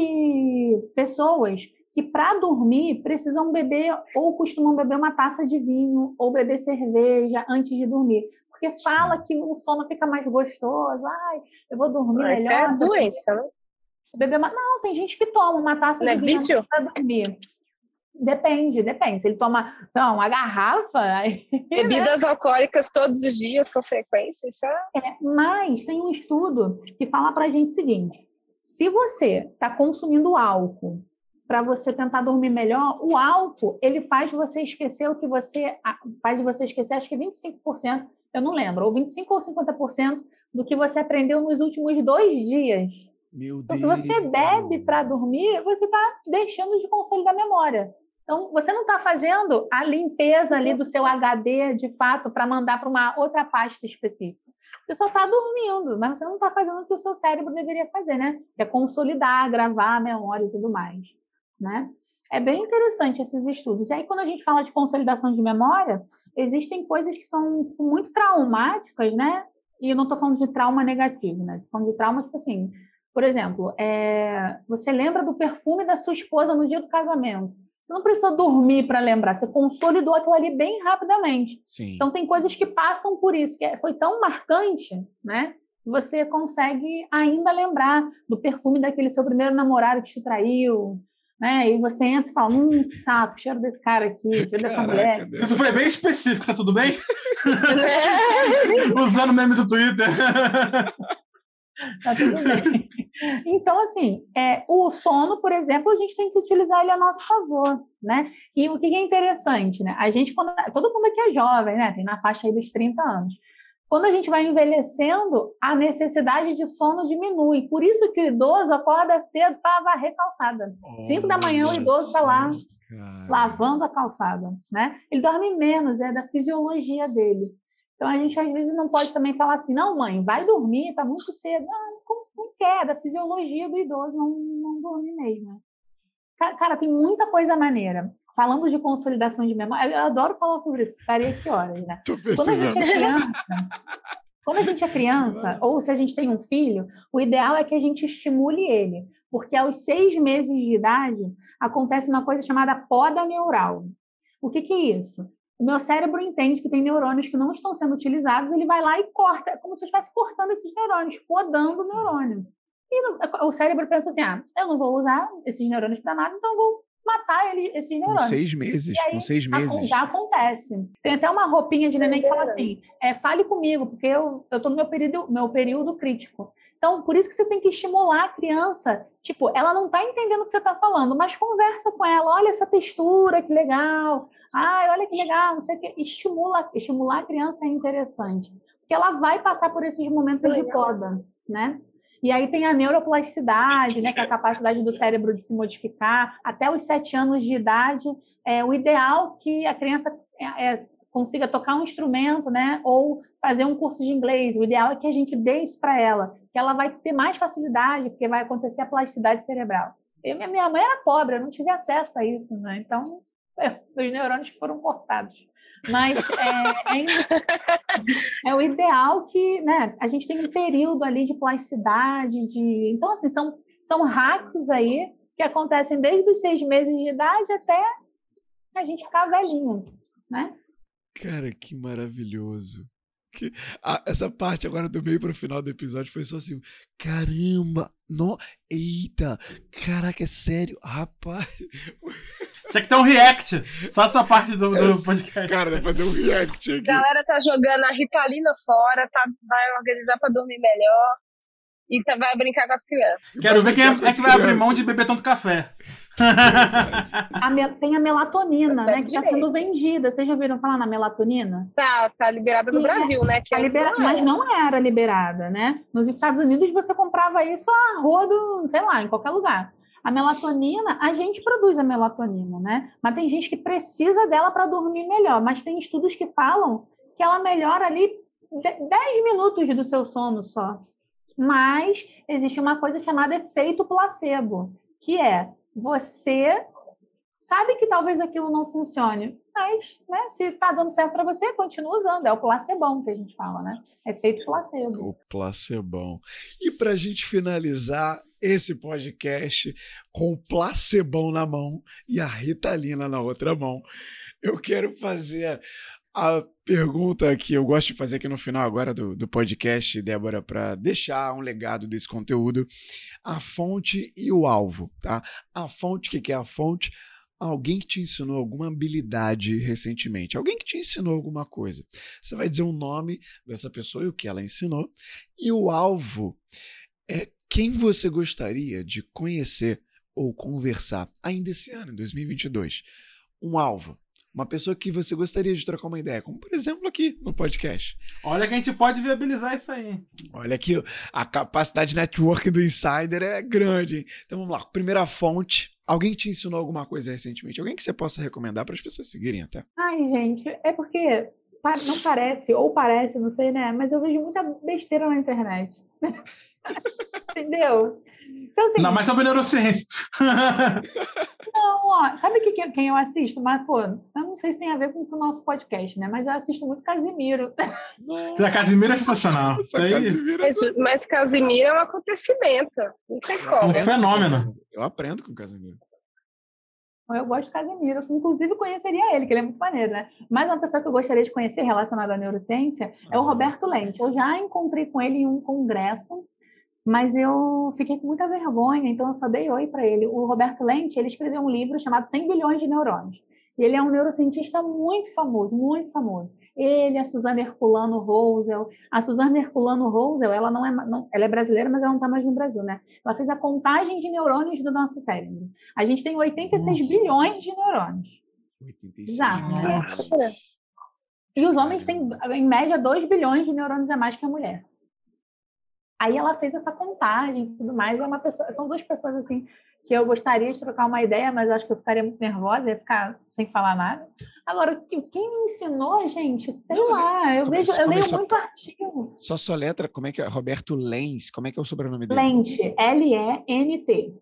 pessoas que para dormir precisam beber ou costumam beber uma taça de vinho ou beber cerveja antes de dormir porque fala que o sono fica mais gostoso. Ai, eu vou dormir Mas melhor. Isso é doença, né? Beber uma... Não, tem gente que toma uma taça Não de é vinho para dormir. Depende, depende. Se ele toma não, uma garrafa. Aí? Bebidas né? alcoólicas todos os dias, com frequência, isso é... é. Mas tem um estudo que fala pra gente o seguinte: se você está consumindo álcool para você tentar dormir melhor, o álcool ele faz você esquecer o que você faz você esquecer, acho que 25%, eu não lembro, ou 25% ou 50% do que você aprendeu nos últimos dois dias. Meu então, Deus. se você bebe para dormir, você está deixando de consolidar a memória. Então, você não está fazendo a limpeza ali do seu HD, de fato, para mandar para uma outra pasta específica. Você só está dormindo, mas você não está fazendo o que o seu cérebro deveria fazer, né? Que é consolidar, gravar a memória e tudo mais, né? É bem interessante esses estudos. E aí, quando a gente fala de consolidação de memória, existem coisas que são muito traumáticas, né? E eu não estou falando de trauma negativo, né? Estou falando de trauma, tipo assim, por exemplo, é, você lembra do perfume da sua esposa no dia do casamento. Você não precisa dormir para lembrar, você consolidou aquilo ali bem rapidamente. Sim. Então, tem coisas que passam por isso, que é, foi tão marcante, né? Você consegue ainda lembrar do perfume daquele seu primeiro namorado que te traiu, né? E você entra e fala, hum, que saco, cheiro desse cara aqui, cheiro dessa mulher. Deus. Isso foi bem específico, tá tudo bem? Usando o meme do Twitter. Tá tudo bem. Então, assim, é, o sono, por exemplo, a gente tem que utilizar ele a nosso favor, né? E o que é interessante, né? A gente, quando, todo mundo aqui é jovem, né? Tem na faixa aí dos 30 anos. Quando a gente vai envelhecendo, a necessidade de sono diminui. Por isso que o idoso acorda cedo para varrer calçada. Oh, Cinco da manhã o idoso está lá cara. lavando a calçada, né? Ele dorme menos, é da fisiologia dele. Então a gente às vezes não pode também falar assim, não, mãe, vai dormir, está muito cedo. Ah, da fisiologia do idoso não, não dormir mesmo. Cara, tem muita coisa maneira. Falando de consolidação de memória, eu adoro falar sobre isso, estaria aqui horas, né? Quando a gente é criança, quando a gente é criança, ou se a gente tem um filho, o ideal é que a gente estimule ele, porque aos seis meses de idade acontece uma coisa chamada poda neural. O que, que é isso? O meu cérebro entende que tem neurônios que não estão sendo utilizados, ele vai lá e corta, é como se eu estivesse cortando esses neurônios, podando o neurônio. E o cérebro pensa assim: ah, eu não vou usar esses neurônios para nada, então eu vou matar ele, esses neurônios. Com seis meses, aí, com seis meses. Já acontece. Tem até uma roupinha de neném que fala assim: é, fale comigo, porque eu, eu tô no meu período, meu período crítico. Então, por isso que você tem que estimular a criança. Tipo, ela não está entendendo o que você está falando, mas conversa com ela. Olha essa textura, que legal. Ai, olha que legal, não sei o que. Estimula, estimular a criança é interessante. Porque ela vai passar por esses momentos de poda, né? E aí tem a neuroplasticidade, né, que é a capacidade do cérebro de se modificar. Até os sete anos de idade, é o ideal que a criança é, é, consiga tocar um instrumento, né, ou fazer um curso de inglês. O ideal é que a gente dê isso para ela, que ela vai ter mais facilidade, porque vai acontecer a plasticidade cerebral. Eu, minha mãe era pobre, eu não tive acesso a isso, né? Então, é, os neurônios foram cortados. Mas é, é, é, o ideal que né, a gente tem um período ali de plasticidade, de. Então, assim, são, são hacks aí que acontecem desde os seis meses de idade até a gente ficar velhinho, né? Cara, que maravilhoso. Que, ah, essa parte agora do meio para o final do episódio foi só assim: caramba, no, eita, caraca, é sério, rapaz. Tinha que ter um react, só essa parte do, do podcast. Cara, vai fazer um react aqui. A galera tá jogando a Ritalina fora, tá, vai organizar para dormir melhor e tá, vai brincar com as crianças. Quero ver quem é, é que vai abrir mão de beber tanto café. a tem a melatonina, né? Que está sendo vendida. Vocês já ouviram falar na melatonina? Tá, tá liberada no Sim, Brasil, né? Que tá libera... não mas não era liberada, né? Nos Estados Unidos você comprava isso a rodo, sei lá, em qualquer lugar. A melatonina, a gente produz a melatonina, né? Mas tem gente que precisa dela para dormir melhor. Mas tem estudos que falam que ela melhora ali 10 minutos do seu sono só. Mas existe uma coisa chamada efeito placebo, que é você sabe que talvez aquilo não funcione, mas né, se está dando certo para você, continua usando. É o placebão que a gente fala, né? Efeito placebo. O placebão. E para a gente finalizar esse podcast com o placebão na mão e a Ritalina na outra mão, eu quero fazer a pergunta que eu gosto de fazer aqui no final agora do, do podcast, Débora, para deixar um legado desse conteúdo, a fonte e o alvo, tá? A fonte, o que, que é a fonte? Alguém que te ensinou alguma habilidade recentemente, alguém que te ensinou alguma coisa. Você vai dizer o nome dessa pessoa e o que ela ensinou. E o alvo é quem você gostaria de conhecer ou conversar ainda esse ano, em 2022. Um alvo. Uma pessoa que você gostaria de trocar uma ideia, como por exemplo aqui no podcast. Olha que a gente pode viabilizar isso aí. Olha que a capacidade network do Insider é grande. Hein? Então vamos lá. Primeira fonte. Alguém te ensinou alguma coisa recentemente? Alguém que você possa recomendar para as pessoas seguirem até? Ai, gente, é porque não parece, ou parece, não sei, né? Mas eu vejo muita besteira na internet. Entendeu? Então, assim, não, mas sobre neurociência. não, ó, sabe que, quem eu assisto? Mas, pô, eu não sei se tem a ver com o nosso podcast, né? Mas eu assisto muito Casimiro. A Casimiro é sensacional. Casimiro é mas, mas Casimiro é um acontecimento. Não tem como. É um fenômeno. Eu aprendo com Casimiro. Eu gosto de Casimiro, inclusive conheceria ele, que ele é muito maneiro, né? Mas uma pessoa que eu gostaria de conhecer relacionada à neurociência é o Roberto Lente. Eu já encontrei com ele em um congresso mas eu fiquei com muita vergonha, então eu só dei oi para ele. O Roberto Lente, ele escreveu um livro chamado 100 bilhões de neurônios. E ele é um neurocientista muito famoso, muito famoso. Ele, a Suzana Herculano Rosel. A Suzana Herculano Rosel, ela não é, não, ela é brasileira, mas ela não está mais no Brasil, né? Ela fez a contagem de neurônios do nosso cérebro. A gente tem 86 Nossa. bilhões de neurônios. 86 Exato, né? E os homens têm, em média, 2 bilhões de neurônios a mais que a mulher. Aí ela fez essa contagem e tudo mais. É uma pessoa, são duas pessoas assim que eu gostaria de trocar uma ideia, mas acho que eu ficaria muito nervosa, ia ficar sem falar nada. Agora, quem me ensinou, gente, sei Não, lá, eu vejo, eu leio muito artigo. Só sua letra, como é que é? Roberto Lenz, como é que é o sobrenome dele? Lente, L-E-N-T.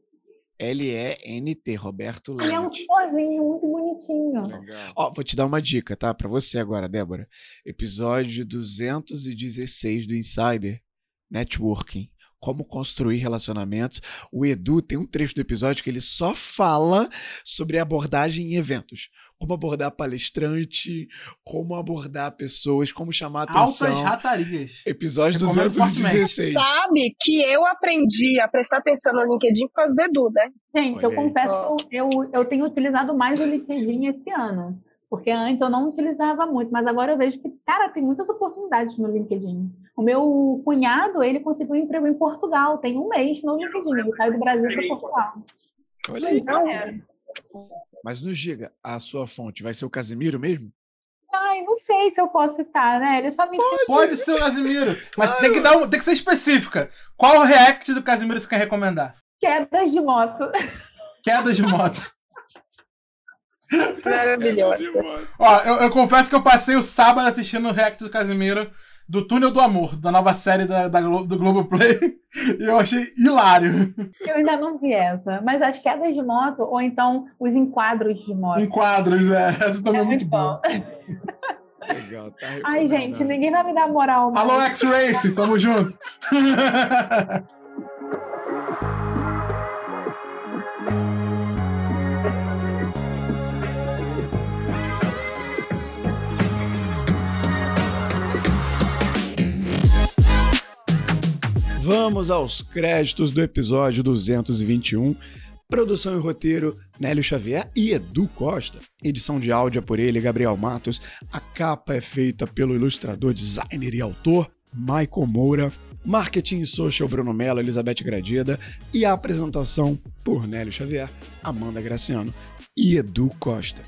L-E-N-T, Roberto Lente. Ele é um sozinho, muito bonitinho. Legal. Ó, vou te dar uma dica, tá? Para você agora, Débora. Episódio 216 do Insider networking. como construir relacionamentos. O Edu tem um trecho do episódio que ele só fala sobre abordagem em eventos. Como abordar palestrante, como abordar pessoas, como chamar atenção. Altas ratarias. Episódio Recomendo 216. Sabe que eu aprendi a prestar atenção no LinkedIn por causa do Edu, né? Gente, eu aí. confesso, eu, eu tenho utilizado mais o LinkedIn esse ano. Porque antes eu não utilizava muito, mas agora eu vejo que, cara, tem muitas oportunidades no LinkedIn. O meu cunhado, ele conseguiu um emprego em Portugal, tem um mês no LinkedIn, ele saiu do Brasil para Portugal. Olha aí. Mas nos diga, a sua fonte vai ser o Casimiro mesmo? Ai, não sei se eu posso citar, né? Ele só me citou. Pode ser o Casimiro, mas tem que, dar um- tem que ser específica. Qual o react do Casimiro você quer recomendar? quedas de moto. Quedas de moto. Maravilhosa. Ó, eu, eu confesso que eu passei o sábado assistindo o react do Casimiro do Túnel do Amor, da nova série da, da Glo- do Globoplay. E eu achei hilário. Eu ainda não vi essa, mas as quedas de moto, ou então os enquadros de moto. Em quadros, é. Essa também é, É muito bom. Legal, tá Ai, gente, ninguém vai me dar moral. mais. Alô, X-Race, tamo junto. Vamos aos créditos do episódio 221. Produção e roteiro, Nélio Xavier e Edu Costa. Edição de áudio é por ele, Gabriel Matos. A capa é feita pelo ilustrador, designer e autor, Michael Moura. Marketing e social, Bruno Mello, Elizabeth Gradida. E a apresentação por Nélio Xavier, Amanda Graciano e Edu Costa.